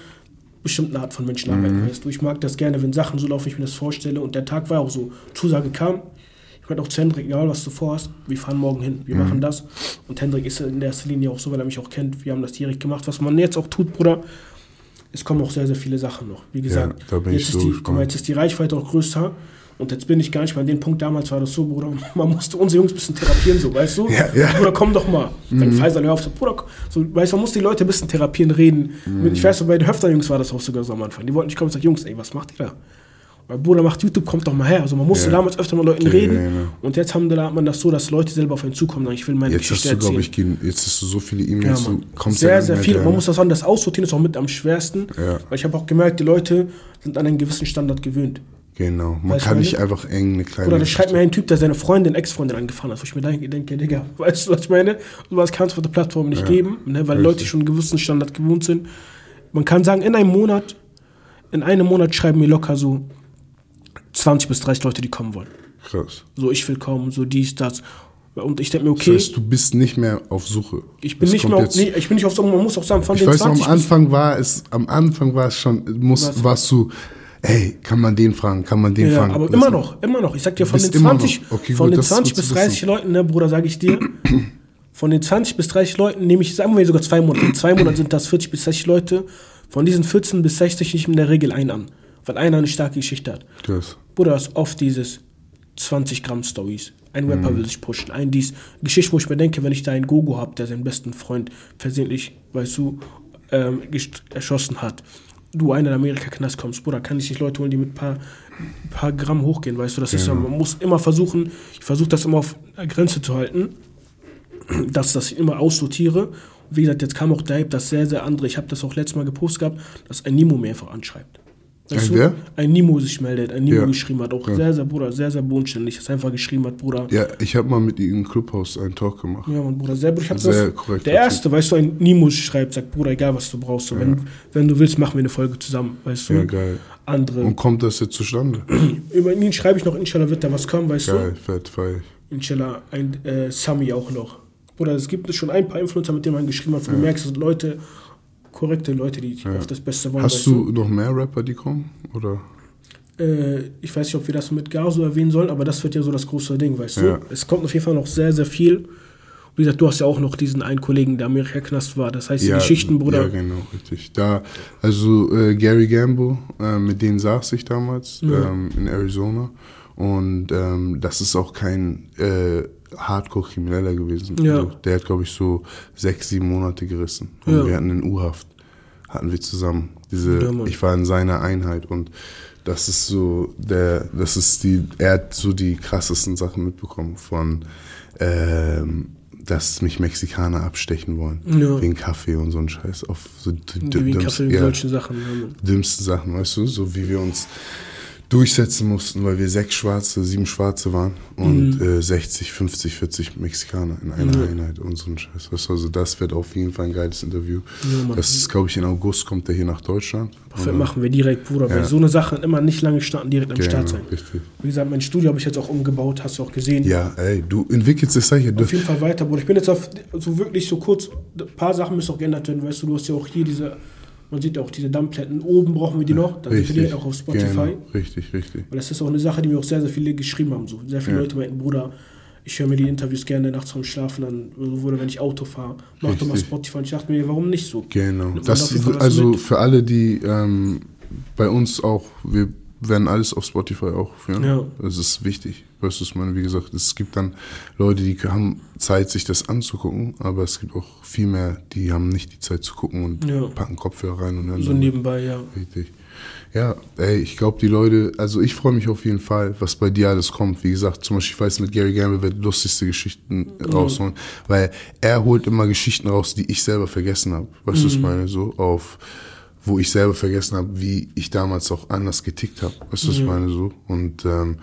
bestimmten Art von Menschen arbeiten. Mhm. Weißt du? Ich mag das gerne, wenn Sachen so laufen, ich mir das vorstelle. Und der Tag war auch so. Zusage kam. Ich meinte auch zu Hendrik, egal was du vorhast, wir fahren morgen hin, wir mhm. machen das. Und Hendrik ist in der ersten Linie auch so, weil er mich auch kennt. Wir haben das direkt gemacht. Was man jetzt auch tut, Bruder, es kommen auch sehr, sehr viele Sachen noch. Wie gesagt, ja, jetzt, ist die, guck mal, jetzt ist die Reichweite auch größer. Und jetzt bin ich gar nicht mehr an dem Punkt, damals war das so, Bruder, man musste unsere Jungs ein bisschen therapieren, so, weißt du? Ja, ja. Bruder, komm doch mal. Dann mhm. Faisal, hör auf, so, Bruder, so, weißt du, man muss die Leute ein bisschen therapieren, reden. Mhm. Ich weiß, bei den Höfter-Jungs war das auch sogar so am Anfang. Die wollten nicht kommen und sagen, Jungs, ey, was macht ihr da? Mein Bruder macht YouTube, kommt doch mal her. Also man musste ja. damals öfter mit Leuten ja, reden. Ja, und jetzt haben, da hat man das so, dass Leute selber auf einen zukommen. Ich will meine jetzt Geschichte hast du, erzählen. Ich, jetzt hast du so viele E-Mails, ja, du Sehr, sehr viel. Man muss das sagen, das Aussortieren ist auch mit am schwersten. Weil ich habe auch gemerkt, die Leute sind an einen gewissen Standard gewöhnt. Genau, man weißt kann nicht einfach eng eine kleine. Oder da schreibt mir ein Typ, der seine Freundin, Ex-Freundin angefahren hat, wo ich mir denke, Digga, weißt du, was ich meine? Sowas kannst du auf der Plattform nicht geben, ne, weil Richtig. Leute schon einen gewissen Standard gewohnt sind. Man kann sagen, in einem Monat, in einem Monat schreiben mir locker so 20 bis 30 Leute, die kommen wollen. Krass. So, ich will kommen, so dies, das. Und ich denke mir, okay. Das heißt, du bist nicht mehr auf Suche. Ich bin, nicht mehr, auf, nee, ich bin nicht auf Suche. Man muss auch sagen, von ich den weiß, 20 am Anfang war es, am Anfang war es schon, muss, was? warst du, ey, kann man den fragen, kann man den ja, fragen. aber immer noch, immer noch. Ich sag dir, von den 20, okay, von gut, den 20 bis 30 Leuten, ne, Bruder, sage ich dir, von den 20 bis 30 Leuten nehme ich, sagen wir sogar zwei Monate. In zwei Monaten sind das 40 bis 60 Leute. Von diesen 14 bis 60 nehme ich in der Regel einen an weil einer eine starke Geschichte hat. Krass. Bruder, ist oft dieses 20 Gramm Stories, Ein Rapper mhm. will sich pushen. Ein dies. Geschichte, wo ich mir denke, wenn ich da einen Gogo habe, der seinen besten Freund versehentlich, weißt du, ähm, erschossen hat. Du einer in Amerika-Knast kommst, Bruder, kann ich nicht Leute holen, die mit ein paar, paar Gramm hochgehen, weißt du? Das genau. ist, man muss immer versuchen, ich versuche das immer auf Grenze zu halten, dass das ich immer aussortiere. wie gesagt, jetzt kam auch der Hype, dass sehr, sehr andere, ich habe das auch letztes Mal gepostet gehabt, dass ein Nimo mir einfach anschreibt. Weißt ein wer? Ein Nimo sich meldet, ein Nimo ja. geschrieben hat, auch ja. sehr, sehr, Bruder, sehr, sehr bodenständig, das einfach geschrieben hat, Bruder. Ja, ich habe mal mit ihm im Clubhaus einen Talk gemacht. Ja, mein Bruder, sehr, ich hab sehr das, korrekt. Der erste, weißt du, ein Nimo schreibt, sagt, Bruder, egal was du brauchst, ja. wenn, wenn du willst, machen wir eine Folge zusammen, weißt du. Ja, geil. Andere. Und kommt das jetzt zustande? Über ihn schreibe ich noch, inshallah wird da was kommen, weißt geil, du. Geil, fett, feier Inshallah, ein äh, Sami auch noch. Bruder, es gibt schon ein paar Influencer, mit denen man geschrieben hat, wo du merkst, Leute, korrekte Leute, die ja. auf das Beste wollen. Hast du, noch mehr Rapper, die kommen? Oder? Äh, ich weiß nicht, ob wir das mit Gaso erwähnen sollen, aber das wird ja so das große Ding, weißt ja. du? Es kommt auf jeden Fall noch sehr, sehr viel. Wie gesagt, du hast ja auch noch diesen einen Kollegen, der Amerika-Knast war. Das heißt, die Geschichten, Bruder. Ja, genau, richtig. Da, also äh, Gary Gambo, äh, mit denen saß ich damals ja. ähm, in Arizona. Und ähm, das ist auch kein äh, Hardcore-Krimineller gewesen. Ja. Also, der hat, glaube ich, so sechs, sieben Monate gerissen. Und ja. wir hatten in U-Haft, hatten wir zusammen. Diese, ja, ich war in seiner Einheit und das ist so der, das ist die, er hat so die krassesten Sachen mitbekommen von, ähm, dass mich Mexikaner abstechen wollen. Ja. Wegen Kaffee und so ein Scheiß. Auf so Wegen Kaffee, ja, solche Sachen. Dümmsten Sachen, weißt du, so wie wir uns durchsetzen mussten, weil wir sechs Schwarze, sieben Schwarze waren und mhm. äh, 60, 50, 40 Mexikaner in einer mhm. Einheit und so ein Scheiß. Also das wird auf jeden Fall ein geiles Interview. Ja, das ist, glaube ich, in August kommt der hier nach Deutschland. Perfekt, machen wir direkt, Bruder, ja. weil so eine Sache immer nicht lange starten, direkt am genau, Start sein. Richtig. Wie gesagt, mein Studio habe ich jetzt auch umgebaut, hast du auch gesehen. Ja, ey, du entwickelst das sicher. Auf jeden Fall weiter, Bruder. Ich bin jetzt auf so wirklich so kurz, ein paar Sachen müssen auch geändert werden, weißt du, du hast ja auch hier diese man sieht auch diese Dammplatten oben brauchen wir die noch. Dann richtig, sind die auch auf Spotify. Genau, richtig, richtig. Weil das ist auch eine Sache, die mir auch sehr, sehr viele geschrieben haben. So. Sehr viele ja. Leute meinten, Bruder, ich höre mir die Interviews gerne nachts vom Schlafen an oder wenn ich Auto fahre. Mach doch mal Spotify. Und ich dachte mir, warum nicht so? Genau. Das, also mit. für alle, die ähm, bei uns auch, wir werden alles auf Spotify auch führen. Ja. Das ist wichtig. Weißt du, ich meine, wie gesagt, es gibt dann Leute, die haben Zeit, sich das anzugucken, aber es gibt auch viel mehr, die haben nicht die Zeit zu gucken und ja. packen Kopfhörer rein und hören. So nebenbei, ja. Richtig. Ja, ey, ich glaube, die Leute, also ich freue mich auf jeden Fall, was bei dir alles kommt. Wie gesagt, zum Beispiel, ich weiß, mit Gary Gamble wird lustigste Geschichten mhm. rausholen, weil er holt immer Geschichten raus, die ich selber vergessen habe. Weißt du, was ich mhm. meine? So auf, wo ich selber vergessen habe, wie ich damals auch anders getickt habe. Weißt du, was ich mhm. meine? So. Und ähm,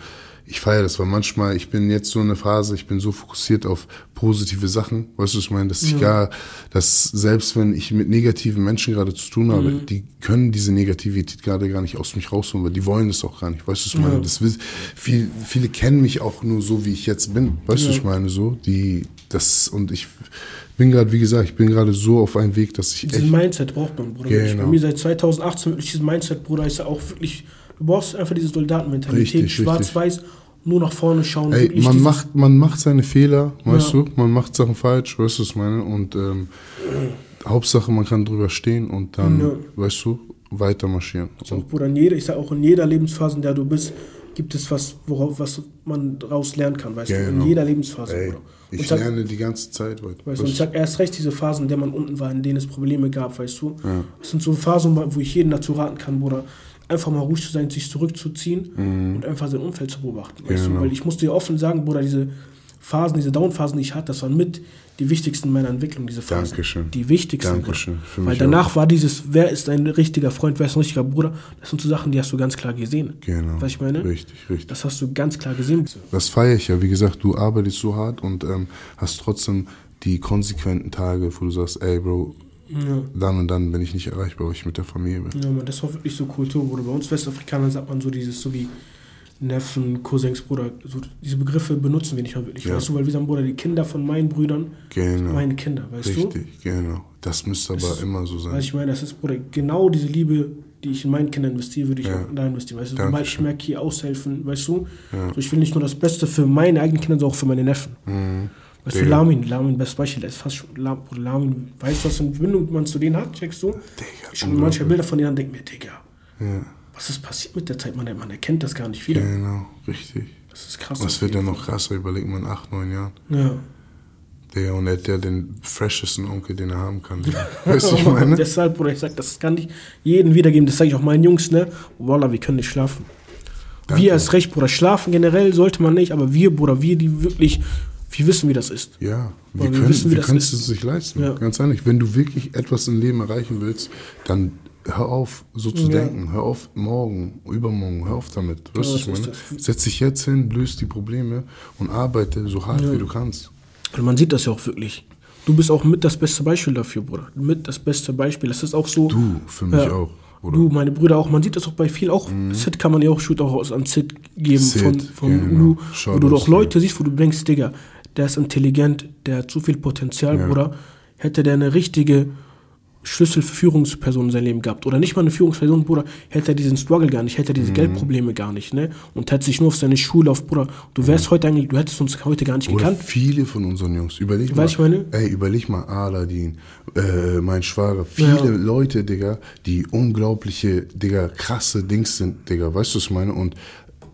ich feiere das, weil manchmal, ich bin jetzt so in einer Phase, ich bin so fokussiert auf positive Sachen, weißt du, ich meine, dass ich gar, dass selbst wenn ich mit negativen Menschen gerade zu tun habe, mhm. die können diese Negativität gerade gar nicht aus mich rausholen, weil die wollen das auch gar nicht, weißt du, ich meine, ja. das viel, viele kennen mich auch nur so, wie ich jetzt bin, weißt du, ja. ich meine, so, die, das, und ich bin gerade, wie gesagt, ich bin gerade so auf einem Weg, dass ich Diesen Mindset braucht man, Bruder. Genau. Bei mir seit 2018 wirklich dieses Mindset, Bruder, ist ja auch wirklich Du brauchst einfach diese Soldatenmentalität, schwarz-weiß, nur nach vorne schauen. Ey, man, macht, man macht seine Fehler, weißt ja. du, man macht Sachen falsch, weißt du, was ich meine? Und ähm, Hauptsache, man kann drüber stehen und dann, ja. weißt du, weiter marschieren. Also, Bruder, in jeder, ich sag auch in jeder Lebensphase, in der du bist, gibt es was, worauf, was man daraus lernen kann, weißt ja, du, in genau. jeder Lebensphase. Ey, ich sag, lerne die ganze Zeit. Weißt du, und ich sag erst recht diese Phasen, in denen man unten war, in denen es Probleme gab, weißt du. Ja. Das sind so Phasen, wo ich jeden dazu raten kann, Bruder, einfach mal ruhig zu sein, sich zurückzuziehen mhm. und einfach sein Umfeld zu beobachten. Weißt genau. du? Weil ich musste dir offen sagen, Bruder, diese Phasen, diese Down-Phasen, die ich hatte, das waren mit die wichtigsten meiner Entwicklung, diese Phasen. Dankeschön. Die wichtigsten. Dankeschön. Weil danach auch. war dieses, wer ist ein richtiger Freund, wer ist ein richtiger Bruder, das sind so Sachen, die hast du ganz klar gesehen. Genau. Was ich meine? Richtig, richtig. Das hast du ganz klar gesehen. Das feiere ich ja. Wie gesagt, du arbeitest so hart und ähm, hast trotzdem die konsequenten Tage, wo du sagst, ey Bro, ja. Dann und dann bin ich nicht erreichbar, weil ich mit der Familie bin. Ja, man, das war wirklich so Kultur, Bruder. Bei uns Westafrikanern sagt man so dieses, so wie Neffen, Cousins, Bruder, so diese Begriffe benutzen wir nicht mal wirklich, ja. weißt du, weil wir sagen, Bruder, die Kinder von meinen Brüdern genau. meine Kinder, weißt Richtig, du? Richtig, genau. Das müsste aber das immer so sein. Weil ich meine, das ist, Bruder, genau diese Liebe, die ich in meine Kinder investiere, würde ich ja. auch da investieren, weißt du? Ich merke, hier aushelfen, weißt du? Ja. So, ich will nicht nur das Beste für meine eigenen Kinder, sondern auch für meine Neffen. Mhm. Weißt du, Lamin, Lamin, best Beispiel, der ist fast schon, Lamin, weißt du, was für eine Verbindung man zu denen hat, checkst du? Digga, ich schaue manche Bilder von denen und denke mir, Digga, ja. Was ist passiert mit der Zeit? Man, man erkennt das gar nicht wieder. Genau, richtig. Das ist krass. Was wird denn noch krasser? Überleg mal in acht, neun Jahren. Ja. Der und er hat ja den freshesten Onkel, den er haben kann. Weißt du, ich meine? Deshalb, Bruder, ich sag, das kann ich jedem wiedergeben. Das sage ich auch meinen Jungs, ne? Wallah, wir können nicht schlafen. Danke. Wir als Recht, Bruder, schlafen generell sollte man nicht, aber wir, Bruder, wir, die wirklich, wir wissen, wie das ist. Ja, wir, können, wissen, wir können es uns nicht leisten. Ja. Ganz ehrlich, wenn du wirklich etwas im Leben erreichen willst, dann hör auf, so zu ja. denken. Hör auf, morgen, übermorgen, hör auf damit. Weißt du, ja, ich meine? Setz dich jetzt hin, löst die Probleme und arbeite so hart, ja. wie du kannst. Und man sieht das ja auch wirklich. Du bist auch mit das beste Beispiel dafür, Bruder. Mit das beste Beispiel. Das ist auch so. Du, für mich auch. Oder? Du, meine Brüder auch. Man sieht das auch bei viel. Auch mhm. Sid kann man ja auch Shoot auch an Sid geben Sid, von, von ja, genau. Ulu. Wo du doch Leute siehst, wo du denkst, Digga, der ist intelligent, der hat zu viel Potenzial. Bruder. Hätte der eine richtige Schlüsselführungsperson in seinem Leben gehabt. Oder nicht mal eine Führungsperson, Bruder, hätte er diesen Struggle gar nicht, hätte er diese mhm. Geldprobleme gar nicht, ne? Und hätte sich nur auf seine Schule auf, Bruder. Du wärst mhm. heute eigentlich, du hättest uns heute gar nicht Oder gekannt. Viele von unseren Jungs, überleg Weiß mal. Ich meine? Ey, überleg mal, Aladin, äh, mein Schwager, viele ja. Leute, Digga, die unglaubliche, Digga, krasse Dings sind, Digga, weißt du, was ich meine? Und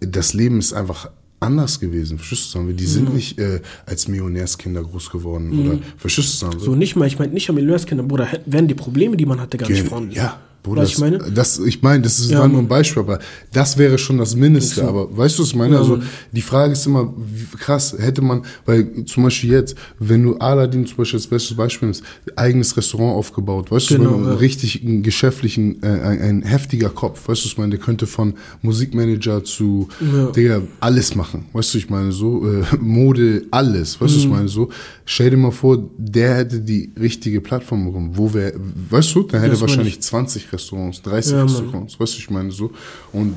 das Leben ist einfach anders gewesen. Verstehst du? Die sind mhm. nicht äh, als Millionärskinder groß geworden. Mhm. Oder, verstehst du? So nicht mal, ich meine nicht als Millionärskinder, Bruder, wären die Probleme, die man hatte, gar nicht vorhanden. Ja, Bruder, was ich meine? Das, ich meine, das ist ja, nur ein Beispiel, aber das wäre schon das Mindeste. Aber weißt du, was ich meine? Ja, also die Frage ist immer, wie krass hätte man, weil zum Beispiel jetzt, wenn du Aladdin zum Beispiel als bestes Beispiel nimmst, eigenes Restaurant aufgebaut, weißt genau, du, ja. richtig einen geschäftlichen, äh, ein, ein, heftiger Kopf, weißt du, was ich meine? Der könnte von Musikmanager zu, ja. Digga, alles machen, weißt du, ich meine, so, äh, Mode, alles, weißt du, mhm. ich meine, so. Stell dir mal vor, der hätte die richtige Plattform bekommen, wo wir, weißt du, dann hätte wahrscheinlich 20 Restaurants, 30 ja, Restaurants, weißt du, ich meine so. Und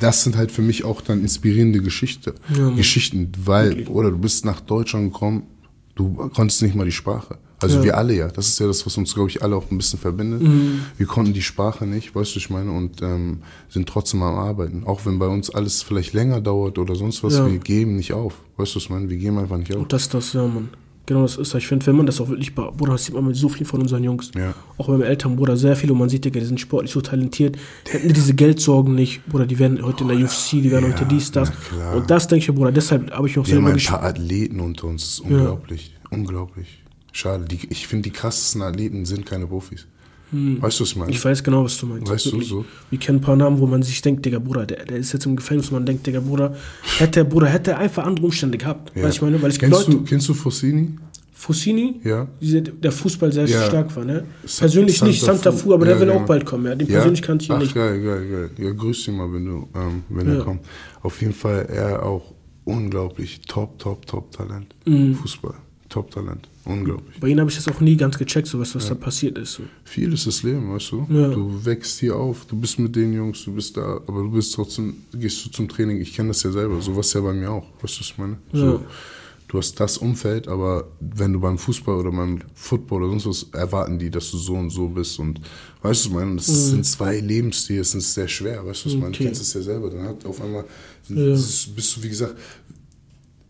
das sind halt für mich auch dann inspirierende Geschichte, ja, Geschichten, weil, Wirklich? oder du bist nach Deutschland gekommen, du konntest nicht mal die Sprache. Also ja. wir alle ja. Das ist ja das, was uns, glaube ich, alle auch ein bisschen verbindet. Mhm. Wir konnten die Sprache nicht, weißt du, ich meine, und ähm, sind trotzdem am Arbeiten. Auch wenn bei uns alles vielleicht länger dauert oder sonst was, ja. wir geben nicht auf. Weißt du, was ich meine? Wir geben einfach nicht auf. Und das, das, ja, Mann. Genau, das ist Ich finde, wenn man das auch wirklich, Bruder, das sieht man mit so viel von unseren Jungs. Ja. Auch bei meinem Eltern, Bruder, sehr viele. Und man sieht, Digga, die sind sportlich so talentiert. Die hätten diese Geldsorgen nicht. Bruder, die werden heute in der UFC, die werden ja, heute dies, das. Und das denke ich, Bruder, deshalb habe ich auch Wir selber haben ein paar Athleten unter uns. Das ist unglaublich. Ja. Unglaublich. Schade. Die, ich finde, die krassesten Athleten sind keine Profis. Hm. Weißt du, was ich meine? Ich weiß genau, was du meinst. Weißt Wirklich. du so? Wir kennen ein paar Namen, wo man sich denkt, Digga, Bruder, der, der ist jetzt im Gefängnis und man denkt, Digga, Bruder, hätte, Bruder, hätte einfach andere Umstände gehabt. Ja. Weißt ich meine? Weil ich kennst, Leute, du, kennst du Fossini? Fossini, ja. der Fußball sehr ja. stark war. Ne? Persönlich Santa nicht Santa Fu, aber ja, der will genau. auch bald kommen. Ja. Den persönlich kannte ich ihn Ach, nicht. Geil, geil, geil. Ja, grüß ihn mal, wenn, du, ähm, wenn er kommt. Auf jeden Fall, er auch unglaublich top, top, top Talent. Mhm. Fußball, top Talent. Unglaublich. Bei ihm habe ich das auch nie ganz gecheckt, so was, was da passiert ist. So. Viel ist das Leben, weißt du? Du wächst hier auf, du bist mit den Jungs, du bist da, aber du bist trotzdem, gehst du zum Training. Ich kenne das ja selber, so was ja bei mir auch. Weißt du, was ich meine? So, du hast das Umfeld, aber wenn du beim Fußball oder beim Football oder sonst was erwarten die, dass du so und so bist und weißt du, meine, das mhm. sind zwei Lebensstile, das ist sehr schwer, weißt du, okay. meine, du kennst es ja selber, dann hat auf einmal ja. bist du wie gesagt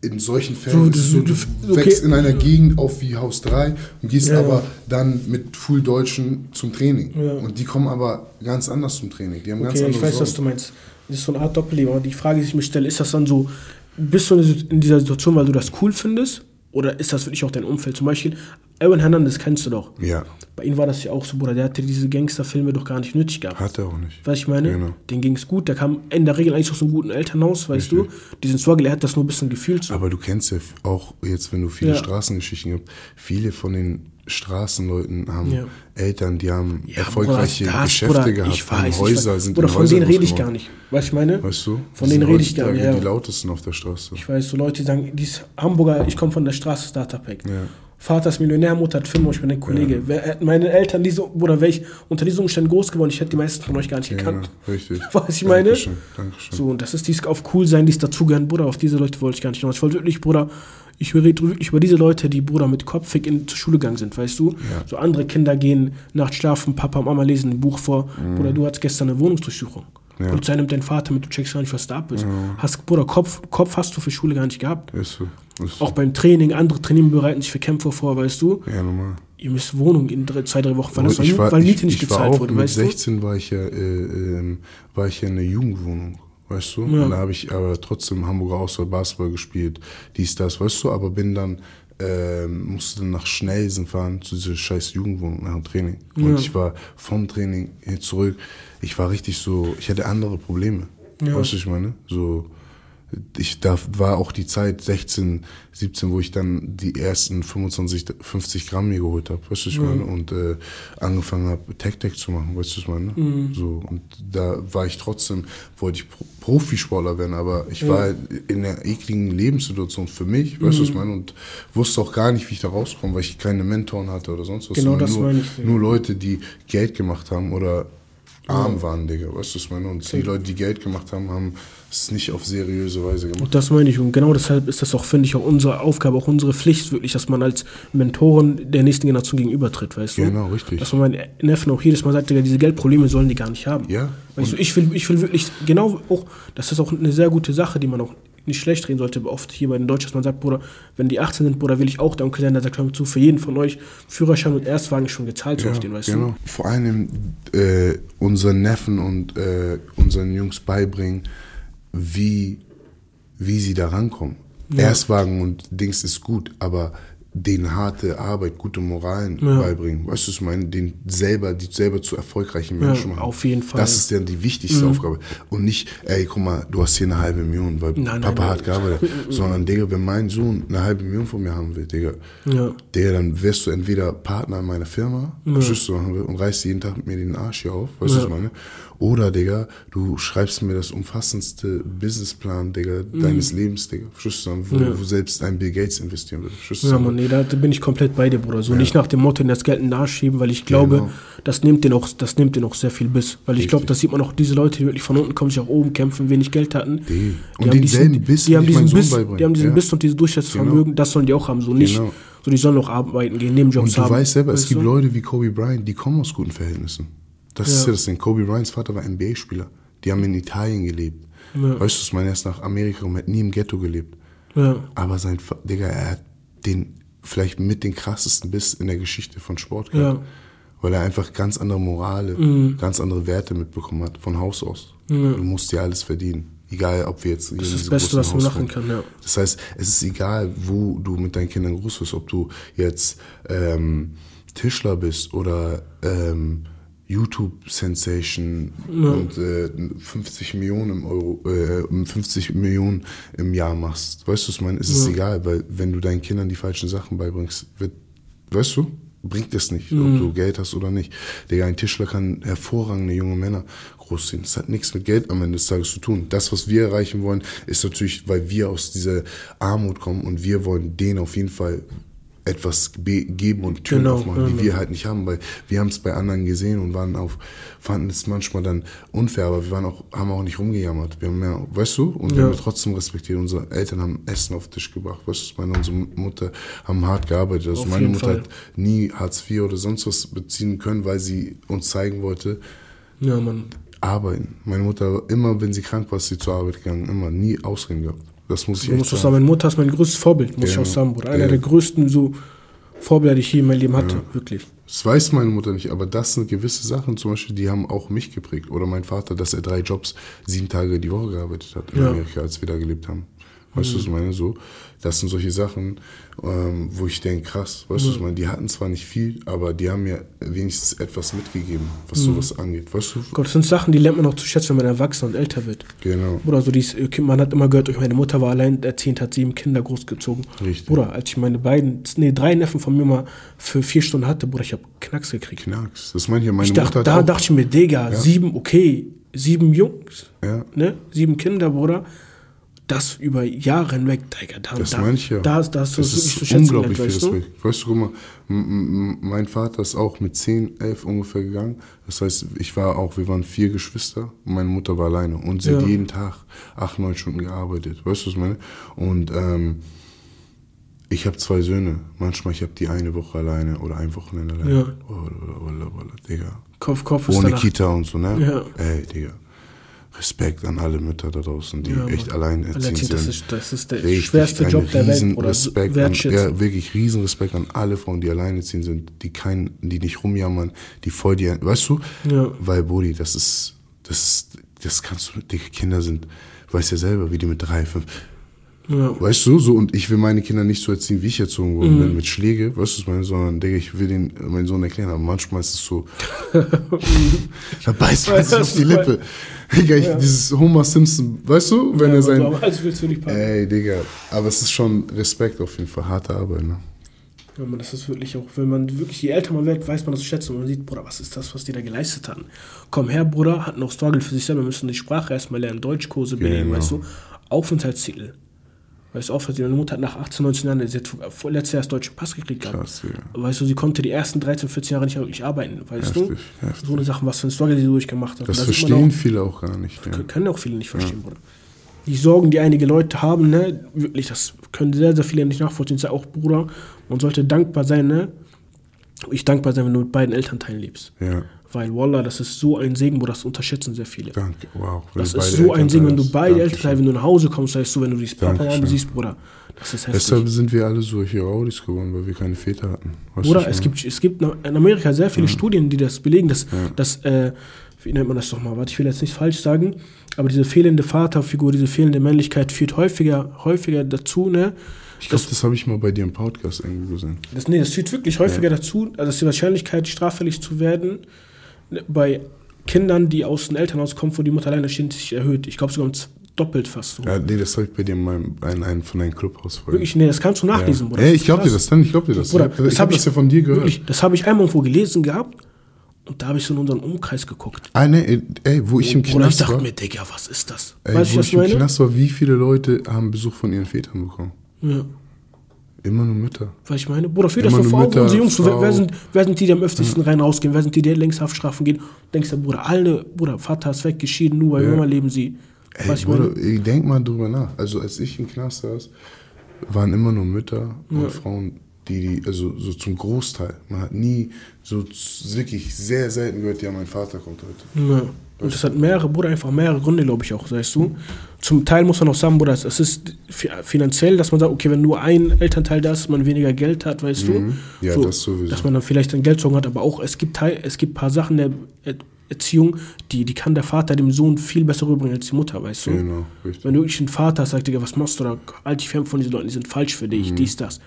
in solchen Fällen so, du, du wächst okay. in einer Gegend auf wie Haus 3 und gehst ja, aber dann mit Full Deutschen zum Training. Ja. Und die kommen aber ganz anders zum Training. Die haben okay, ganz andere ich weiß, Sorgen. was du meinst. Das ist so eine Art Doppelleben. Aber die Frage, die ich mir stelle, ist das dann so, bist du in dieser Situation, weil du das cool findest? Oder ist das wirklich auch dein Umfeld? Zum Beispiel, Aaron Hernandez kennst du doch. Ja. Bei ihm war das ja auch so, Bruder. Der hatte diese Gangsterfilme doch gar nicht nötig gehabt. Hat er auch nicht. Weißt ich meine? Genau. Den ging es gut. Der kam in der Regel eigentlich aus einem guten Elternhaus, weißt Richtig. du? Diesen Struggle, er hat das nur ein bisschen gefühlt. So. Aber du kennst ja auch jetzt, wenn du viele ja. Straßengeschichten hast, viele von den Straßenleuten haben ja. Eltern, die haben ja, erfolgreiche Bruder, das, Geschäfte Bruder, gehabt, ich weiß, haben Häuser, ich sind Oder von denen rede ich gar nicht. Weißt du, ich meine? Weißt du? Von denen rede ich gar nicht. Ja. die lautesten auf der Straße. Ich weiß, so Leute, die sagen, dies Hamburger, ich komme von der Straße Startup Pack. Ja. Vater ist Millionär, Mutter hat Firma, ich bin ein Kollege. Ja. Meine Eltern, diese, oder wäre ich unter diesen Umständen groß geworden, ich hätte die meisten von euch gar nicht gekannt. Ja, richtig. Was ich meine? Dankeschön, Dankeschön. So, und das ist dies auf cool sein, dies dazugehören, Bruder, auf diese Leute wollte ich gar nicht hinaus. Ich wollte wirklich, Bruder, ich rede wirklich über diese Leute, die Bruder mit Kopfig in zur Schule gegangen sind, weißt du? Ja. So andere Kinder gehen nachts schlafen, Papa und Mama lesen ein Buch vor. Mhm. Bruder, du hattest gestern eine Wohnungsdurchsuchung. Ja. Polizei nimmt deinen Vater mit, du checkst gar nicht, was da ab ist. Ja. Hast, Bruder, Kopf, Kopf hast du für Schule gar nicht gehabt. Ist so. Ist so. Auch beim Training, andere Trainien bereiten sich für Kämpfe vor, weißt du? Ja, normal. Ihr müsst Wohnung in drei, zwei, drei Wochen verlassen, weil, weil Miete nicht ich gezahlt war auch, wurde, mit 16 du? war ich ja, äh, äh, war ich ja in einer Jugendwohnung weißt du? Ja. Und da habe ich aber trotzdem Hamburger Auswahl Basketball gespielt, dies, das, weißt du? Aber bin dann, äh, musste dann nach Schnellsen fahren zu dieser scheiß Jugendwohnung nach dem Training. Und ja. ich war vom Training hier zurück, ich war richtig so, ich hatte andere Probleme. Ja. Weißt du, ich meine? So, ich da war auch die Zeit 16, 17, wo ich dann die ersten 25, 50 Gramm mir geholt habe, weißt du, ich mhm. meine, und äh, angefangen habe, Tech-Tech zu machen, weißt du, ich meine. Mhm. So, und da war ich trotzdem, wollte ich Profisportler werden, aber ich ja. war in einer ekligen Lebenssituation für mich, weißt du, mhm. ich meine, und wusste auch gar nicht, wie ich da rauskomme, weil ich keine Mentoren hatte oder sonst was. Genau das nur, meine ich. Nur Leute, die Geld gemacht haben oder arm waren, Digga, weißt du, was ich meine? Und die Leute, die Geld gemacht haben, haben es nicht auf seriöse Weise gemacht. Und das meine ich. Und genau deshalb ist das auch, finde ich, auch unsere Aufgabe, auch unsere Pflicht, wirklich, dass man als Mentoren der nächsten Generation gegenübertritt, weißt du? Genau, richtig. Dass man meinen Neffen auch jedes Mal sagt, Digga, diese Geldprobleme sollen die gar nicht haben. Ja. Weißt du, ich will, ich will wirklich, genau auch, das ist auch eine sehr gute Sache, die man auch nicht schlecht reden sollte, oft hier bei den Deutschen, dass man sagt, Bruder, wenn die 18 sind, Bruder, will ich auch der Onkel sein, der sagt, hör mal zu, für jeden von euch Führerschein und Erstwagen schon gezahlt ja, auf den, weißt genau. du? Vor allem äh, unseren Neffen und äh, unseren Jungs beibringen, wie, wie sie da rankommen. Ja. Erstwagen und Dings ist gut, aber den harte Arbeit, gute Moralen ja. beibringen. Weißt du, was ich meine? Den selber, die selber zu erfolgreichen Menschen ja, machen. Auf jeden Fall. Das ist dann die wichtigste mhm. Aufgabe. Und nicht, ey, guck mal, du hast hier eine halbe Million, weil nein, Papa nein, hat gearbeitet. Sondern, Digga, wenn mein Sohn eine halbe Million von mir haben will, Digga, ja. Digga, dann wirst du entweder Partner in meiner Firma, ja. du, und reißt jeden Tag mit mir den Arsch hier auf, weißt du, was ich meine? Oder, Digga, du schreibst mir das umfassendste Businessplan, Digga, mhm. deines Lebens, Digga. Verstehst du, wo, ja. wo selbst ein Bill Gates investieren würde. Ja, Mann, nee, da bin ich komplett bei dir, Bruder. So ja. nicht nach dem Motto in das Geld nachschieben, weil ich glaube, genau. das nimmt dir noch, das nimmt dir noch sehr viel Biss. Weil ich glaube, das sieht man auch, diese Leute, die wirklich von unten kommen, sich auch oben kämpfen, wenig Geld hatten. Die, die und denselben Biss, die haben diesen Biss, die haben diesen ja. Biss und dieses Durchsetzungsvermögen, genau. das sollen die auch haben. So nicht, genau. so die sollen auch arbeiten gehen, Nebenjobs haben. Und du weißt selber, es gibt Leute wie Kobe Bryant, die kommen aus guten Verhältnissen. Das ja. ist ja das Ding. Kobe Bryants Vater war NBA-Spieler. Die haben in Italien gelebt. Ja. Weißt du, man erst nach Amerika und hat nie im Ghetto gelebt. Ja. Aber sein, Digga, er hat den, vielleicht mit den krassesten Biss in der Geschichte von Sport gehabt. Ja. Weil er einfach ganz andere Morale, mhm. ganz andere Werte mitbekommen hat, von Haus aus. Ja. Du musst dir alles verdienen. Egal, ob wir jetzt. Das ist das Beste, was man machen kann, ja. Das heißt, es ist egal, wo du mit deinen Kindern groß wirst, ob du jetzt ähm, Tischler bist oder ähm, YouTube-Sensation ja. und äh, 50 Millionen im Euro, äh, 50 Millionen im Jahr machst. Weißt du, was ich meine? Es ist ja. egal, weil wenn du deinen Kindern die falschen Sachen beibringst, wird, weißt du, bringt es nicht, mhm. ob du Geld hast oder nicht. Digga, ein Tischler kann hervorragende junge Männer großziehen. Das hat nichts mit Geld am Ende des Tages zu tun. Das, was wir erreichen wollen, ist natürlich, weil wir aus dieser Armut kommen und wir wollen denen auf jeden Fall etwas geben und Türen genau, aufmachen, die genau. wir halt nicht haben, weil wir haben es bei anderen gesehen und waren auf, fanden es manchmal dann unfair, aber wir waren auch, haben auch nicht rumgejammert. Wir haben ja, weißt du, und wir haben trotzdem respektiert. Unsere Eltern haben Essen auf den Tisch gebracht, weißt du, meine, unsere Mutter haben hart gearbeitet. Also auf meine Mutter Fall. hat nie Hartz IV oder sonst was beziehen können, weil sie uns zeigen wollte, ja, Mann. arbeiten. Meine Mutter, immer wenn sie krank war, ist sie zur Arbeit gegangen, immer, nie Ausreden gehabt. Das muss ich du musst sagen. sagen. Meine Mutter ist mein größtes Vorbild, muss ja. ich auch sagen, Bruder. Einer ja. der größten so Vorbilder, die ich je in meinem Leben hatte, ja. wirklich. Das weiß meine Mutter nicht, aber das sind gewisse Sachen, zum Beispiel, die haben auch mich geprägt. Oder mein Vater, dass er drei Jobs sieben Tage die Woche gearbeitet hat in Amerika, als wir da gelebt haben. Weißt mhm. du, was ich meine? So, das sind solche Sachen, ähm, wo ich denke, krass, weißt mhm. du, was ich meine? Die hatten zwar nicht viel, aber die haben mir wenigstens etwas mitgegeben, was mhm. sowas angeht. Weißt du? Gott, das sind Sachen, die lernt man auch zu schätzen, wenn man erwachsen und älter wird. Genau. Oder so dies, man hat immer gehört, meine Mutter war allein erzählt, hat sieben Kinder großgezogen. Richtig. Bruder, als ich meine beiden, nee, drei Neffen von mir mal für vier Stunden hatte, Bruder, ich habe Knacks gekriegt. Knacks, das meine ich ja, meine ich dachte, Mutter Da dachte ich mir, Digga, ja. sieben, okay, sieben Jungs, ja. ne? sieben Kinder, Bruder das über Jahre hinweg, Digga, da, das da, ich ja. da, da du das ist zu unglaublich viel Respekt. Weißt du, guck mal, mein Vater ist auch mit 10, 11 ungefähr gegangen. Das heißt, ich war auch, wir waren vier Geschwister und meine Mutter war alleine. Und sie ja. hat jeden Tag acht, neun Stunden gearbeitet. Weißt du, was ich meine? Und ähm, ich habe zwei Söhne. Manchmal, ich habe die eine Woche alleine oder ein Wochenende alleine. Ja. Oh, oh, oh, oh, Digga. Kopf, Kopf Ohne Kita und so, ne? Ja. Ey, Digga. Respekt an alle Mütter da draußen, die ja, echt alleinerziehend sind. Das ist, das ist der richtig schwerste Job der Welt. Oder Respekt an, ja, wirklich riesen Respekt an alle Frauen, die alleinerziehend sind, die kein, die nicht rumjammern, die voll die, weißt du? Ja. Weil, Bodi, das ist, das ist das kannst du, die Kinder sind, weißt ja selber, wie die mit drei, fünf, ja. Weißt du, so, und ich will meine Kinder nicht so erziehen, wie ich erzogen worden mhm. bin, mit Schläge, weißt du, meine, sondern, denke ich will den, meinen Sohn erklären, aber manchmal ist es so, da beißt man sich auf die Lippe. Digga, ja. dieses Homer Simpson, weißt du, wenn ja, er sein, als willst du nicht packen. ey, Digga, aber es ist schon Respekt auf jeden Fall, harte Arbeit, ne. Ja, man, das ist wirklich auch, wenn man wirklich, je älter man wird, weiß man das zu schätzen und man sieht, Bruder, was ist das, was die da geleistet haben. Komm her, Bruder, hat noch Struggle für sich selber, müssen die Sprache erstmal lernen, Deutschkurse belegen, genau. weißt du, Aufenthaltstitel. Weißt du, auch, meine Mutter hat nach 18, 19 Jahren, sie hat letztes Jahr das deutsche Pass gekriegt gehabt. Krass, ja. Weißt du, sie konnte die ersten 13, 14 Jahre nicht wirklich arbeiten, weißt heftig, du? Heftig. So eine Sache, was für ein Struggle sie durchgemacht hat. Das, das verstehen auch, viele auch gar nicht. Ja. Können auch viele nicht verstehen, ja. Bruder. Die Sorgen, die einige Leute haben, ne, wirklich, das können sehr, sehr viele nicht nachvollziehen. Das ist ja auch, Bruder, man sollte dankbar sein, ne? Ich dankbar sein, wenn du mit beiden Elternteilen lebst. Ja. Weil, Wallah, das ist so ein Segen, wo das unterschätzen sehr viele. Danke, wow. Das ist so ein Segen, wenn du beide Elternteile, wenn du nach Hause kommst, heißt so, wenn du dieses Papa siehst, Bruder. Das ist heftig. Deshalb sind wir alle solche Rowdies geworden, weil wir keine Väter hatten. Oder es gibt, es gibt in Amerika sehr viele ja. Studien, die das belegen, dass, ja. dass äh, wie nennt man das doch mal? Warte, ich will jetzt nicht falsch sagen, aber diese fehlende Vaterfigur, diese fehlende Männlichkeit führt häufiger, häufiger dazu, ne? Ich glaube, das, das habe ich mal bei dir im Podcast irgendwo gesehen. Das, nee, das führt wirklich häufiger ja. dazu, also dass die Wahrscheinlichkeit, straffällig zu werden, bei Kindern, die aus dem Elternhaus kommen, wo die Mutter alleine steht, sich erhöht. Ich glaube sogar um doppelt fast so. Ja, nee, das habe ich bei dir in meinem, in einem von deinen Clubhausfolgen. Wirklich, nee, das kannst du nachlesen, ja. Bruder. Ey, ich glaube dir das dann, ich glaube dir das. Bruder, ich habe hab das ja von dir gehört. Wirklich, das habe ich einmal irgendwo gelesen gehabt und da habe ich so in unseren Umkreis geguckt. Ah, nee, ey, wo ich im Knast war. Und ich dachte mir, Digga, was ist das? Ey, weißt wo ich, ich im Knast war, wie viele Leute haben Besuch von ihren Vätern bekommen? Ja. Immer nur Mütter. Weil ich meine, Bruder, für das vor Augen, unsere Jungs, wer, wer, sind, wer sind die, die am öftesten ja. rein rausgehen? Wer sind die, die längst Haftstrafen gehen? Denkst du, Bruder, alle, Bruder, Vater ist weggeschieden, nur weil ja. Mama leben sie. Ey, ich Bruder, ich denk mal drüber nach. Also als ich im Knast saß, waren immer nur Mütter und ja. Frauen, die, die, also so zum Großteil. Man hat nie so wirklich sehr selten gehört, ja, mein Vater kommt heute. Ja. Und das hat mehrere, Bruder, einfach mehrere Gründe, glaube ich auch, weißt du. Zum Teil muss man auch sagen, Bruder, es ist finanziell, dass man sagt, okay, wenn nur ein Elternteil da ist, man weniger Geld hat, weißt mhm. du. Ja, so, das sowieso. Dass man dann vielleicht ein Geldsorgen hat, aber auch, es gibt, es gibt ein paar Sachen der Erziehung, die, die kann der Vater dem Sohn viel besser rüberbringen als die Mutter, weißt du? Genau, richtig. Wenn du wirklich einen Vater hast, sagt dir, was machst du da? Halt dich fern von diesen Leuten, die sind falsch für dich, mhm. dies, das.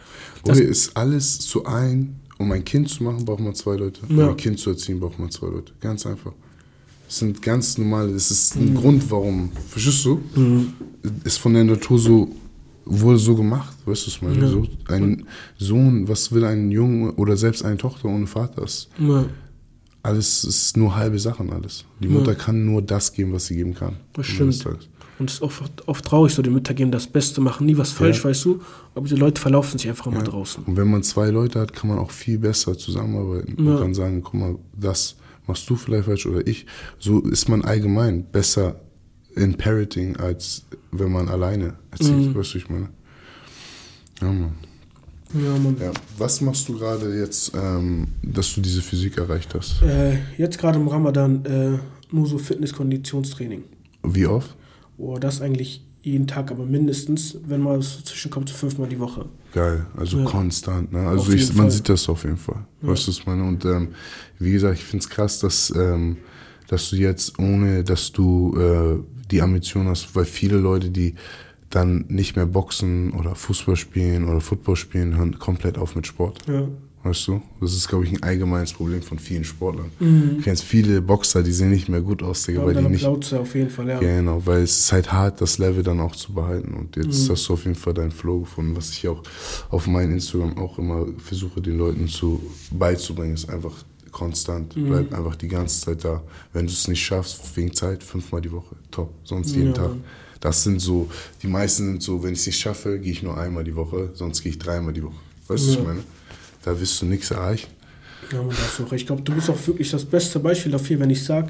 das Oder ist alles zu ein, um ein Kind zu machen, braucht man zwei Leute. Um ein Kind zu erziehen, braucht man zwei Leute. Ganz einfach. Das sind ganz normale, das ist ein mhm. Grund, warum. Verstehst du? Mhm. Ist von der Natur so, wurde so gemacht, weißt du es mal? Ja. So, ein Sohn, was will ein Junge oder selbst eine Tochter ohne Vater ist? Ja. Alles ist nur halbe Sachen, alles. Die Mutter ja. kann nur das geben, was sie geben kann. Das stimmt. Und es ist oft, oft traurig, so die Mütter geben das Beste, machen nie was falsch, ja. weißt du. Aber die Leute verlaufen sich einfach immer draußen. Und wenn man zwei Leute hat, kann man auch viel besser zusammenarbeiten. Man kann sagen, guck mal, das machst du vielleicht falsch oder ich. So ist man allgemein besser in Parroting, als wenn man alleine erzählt. Mhm. Weißt du, ich meine? Ja, Mann. Ja, Mann. Ja. Was machst du gerade jetzt, ähm, dass du diese Physik erreicht hast? Äh, jetzt gerade im Ramadan äh, nur so Fitness-Konditionstraining. Wie oft? Oh, das eigentlich jeden Tag, aber mindestens, wenn mal so zwischenkommt, so fünfmal die Woche. Geil, also ja. konstant. Ne? Also ich, man sieht das auf jeden Fall. Ja. Weißt du, was ich meine? Und ähm, wie gesagt, ich finde es krass, dass, ähm, dass du jetzt, ohne dass du äh, die Ambition hast, weil viele Leute, die dann nicht mehr Boxen oder Fußball spielen oder Football spielen, hören komplett auf mit Sport. Ja. Weißt du? Das ist, glaube ich, ein allgemeines Problem von vielen Sportlern. Mhm. Du kennst viele Boxer, die sehen nicht mehr gut aus, Digga. Weil die nicht, auf jeden Fall, ja. Genau, weil es ist halt hart, das Level dann auch zu behalten. Und jetzt mhm. hast du auf jeden Fall deinen Flow gefunden, was ich auch auf meinem Instagram auch immer versuche, den Leuten zu beizubringen, ist einfach konstant. Mhm. Bleib einfach die ganze Zeit da. Wenn du es nicht schaffst, wegen Zeit, fünfmal die Woche. Top. Sonst jeden ja. Tag. Das sind so, die meisten sind so, wenn ich es nicht schaffe, gehe ich nur einmal die Woche, sonst gehe ich dreimal die Woche. Weißt du, ja. was ich meine? Da wirst du nichts erreichen. Ja, man hast auch recht. Ich glaube, du bist auch wirklich das beste Beispiel dafür, wenn ich sage,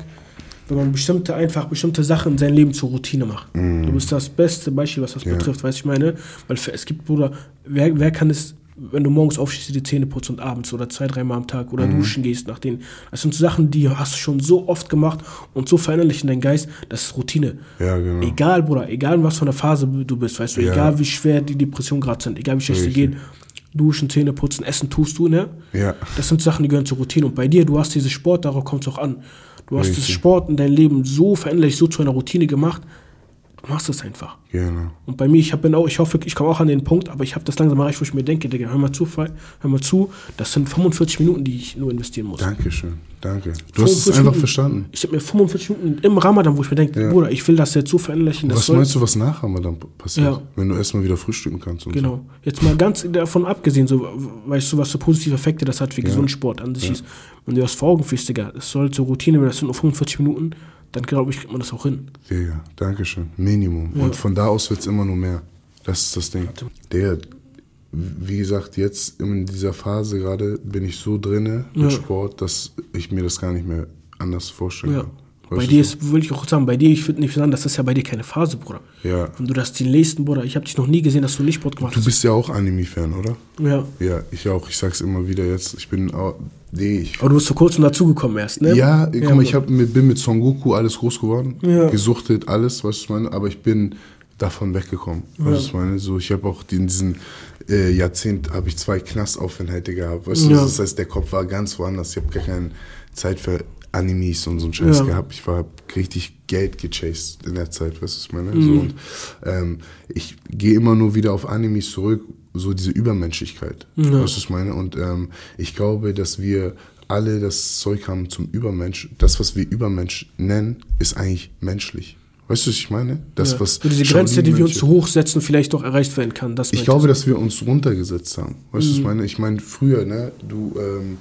wenn man bestimmte, einfach bestimmte Sachen in seinem Leben zur Routine macht. Mm. Du bist das beste Beispiel, was das ja. betrifft, weißt du, ich meine? Weil es gibt, Bruder, wer, wer kann es, wenn du morgens aufstehst, die Zähne putzt und abends oder zwei, dreimal am Tag oder mm. duschen gehst nach denen. Das sind Sachen, die hast du schon so oft gemacht und so verinnerlicht in deinen Geist, das ist Routine. Ja, genau. Egal, Bruder, egal in was für einer Phase du bist, weißt du, ja. egal wie schwer die Depressionen gerade sind, egal wie schlecht sie gehen, Duschen, Zähne putzen, Essen tust du, ne? Ja. Das sind Sachen, die gehören zur Routine. Und bei dir, du hast dieses Sport, darauf kommt es auch an. Du hast Richtig. das Sport in deinem Leben so veränderlich, so zu einer Routine gemacht, machst es einfach. Genau. Und bei mir, ich bin auch, ich hoffe, ich komme auch an den Punkt, aber ich habe das langsam erreicht, wo ich mir denke, Digga, hör mal zu, hör mal zu, das sind 45 Minuten, die ich nur investieren muss. Dankeschön. Danke. Du hast es 45 einfach Minuten. verstanden. Ich habe mir 45 Minuten im Ramadan, wo ich mir denke, Ja. Bruder, ich will das jetzt so das Was soll, meinst du, was nach Ramadan passiert? Ja. Wenn du erstmal wieder frühstücken kannst und Genau. Jetzt mal ganz davon abgesehen, so, weißt du, was für positive Effekte das hat für gesunden Sport an sich ist. Wenn du das vor Augen führst, Digga, es soll zur Routine, wenn das sind nur 45 Minuten, dann glaube ich, kriegt man das auch hin. Digga, Dankeschön. Minimum. Ja. Und von da aus wird es immer nur mehr. Das ist das Ding. Digga, wie gesagt, jetzt in dieser Phase gerade bin ich so drinne mit Ja. Sport, dass ich mir das gar nicht mehr anders vorstellen Ja. kann. Bei Weißt dir du? ist, würde ich auch sagen, bei dir, ich würde nicht sagen, das ist ja bei dir keine Phase, Bruder. Ja. Und du das die nächsten, Bruder, ich habe dich noch nie gesehen, dass du nicht Sport gemacht Du hast. bist ja auch Anime-Fan, oder? Ja. Ja, ich auch. Ich sag's immer wieder jetzt. Ich bin auch. Nee, ich Aber du bist vor kurzem dazugekommen erst, ne? Ja, guck mal, ich hab, mit, bin mit Son Goku alles groß geworden, Ja. gesuchtet, alles, was ich meine, aber ich bin davon weggekommen. Was ich meine, so ich habe auch in diesem äh, Jahrzehnt habe ich zwei Knastaufenthalte gehabt. Weißt du, Ja. das heißt, der Kopf war ganz woanders. Ich habe gar keine Zeit für Animes und so einen Scheiß Ja. gehabt. Ich war richtig Geld gechased in der Zeit, weißt du, meine? Mhm. So, und ähm, ich gehe immer nur wieder auf Animes zurück, so diese Übermenschlichkeit, Ja. weißt du, was ich meine? Und ähm, ich glaube, dass wir alle das Zeug haben zum Übermensch. Das, was wir Übermensch nennen, ist eigentlich menschlich. Weißt du, was ich meine? Das, ja. was so diese Grenze, die wir uns Shaolin-Mönche- zu hoch setzen, vielleicht doch erreicht werden kann. Ich glaube, dass wir uns runtergesetzt haben. Weißt du, Mhm. was ich meine? Ich meine, früher, ne, du, ähm,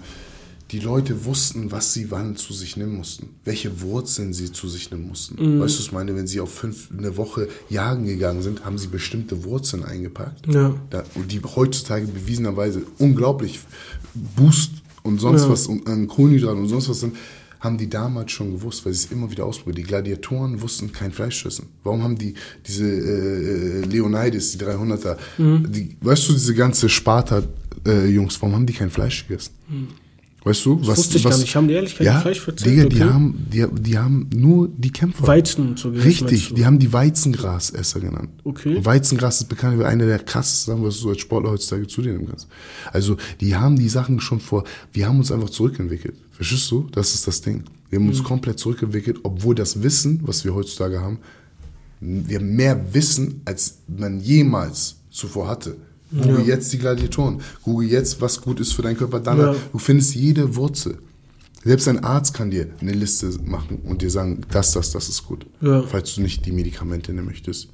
die Leute wussten, was sie wann zu sich nehmen mussten. Welche Wurzeln sie zu sich nehmen mussten. Mhm. Weißt du, was ich meine? Wenn sie auf fünf, eine Woche jagen gegangen sind, haben sie bestimmte Wurzeln eingepackt. Ja. Da, und die heutzutage bewiesenerweise unglaublich Boost und sonst Ja. was und an Kohlenhydraten und sonst was sind, haben die damals schon gewusst, weil sie es immer wieder ausprobiert. Die Gladiatoren wussten kein Fleisch essen. Warum haben die diese äh, Leonidas, die 300er, Mhm. die, weißt du, diese ganze Sparta-Jungs, warum haben die kein Fleisch gegessen? Weißt du, was, Mhm. wusste ich was, gar nicht. Haben die ehrlich kein ja, Fleisch verzehrt? Digga, die, Okay. haben, die, die haben nur die Kämpfer. Weizen so Richtig, die haben die Weizengrasesser genannt. Okay. Und Weizengras ist bekannt wie einer der krassesten Sachen, was du als Sportler heutzutage zu dir nehmen kannst. Also, die haben die Sachen schon vor, wir haben uns einfach zurückentwickelt. Verstehst du? Das ist das Ding. Wir haben Mhm. uns komplett zurückentwickelt, obwohl das Wissen, was wir heutzutage haben, wir mehr wissen, als man jemals zuvor hatte. Google jetzt die Gladiatoren. Google jetzt, was gut ist für deinen Körper. Dann, Ja. du findest jede Wurzel. Selbst ein Arzt kann dir eine Liste machen und dir sagen, das, das, das ist gut. Ja. Falls du nicht die Medikamente nehmen möchtest.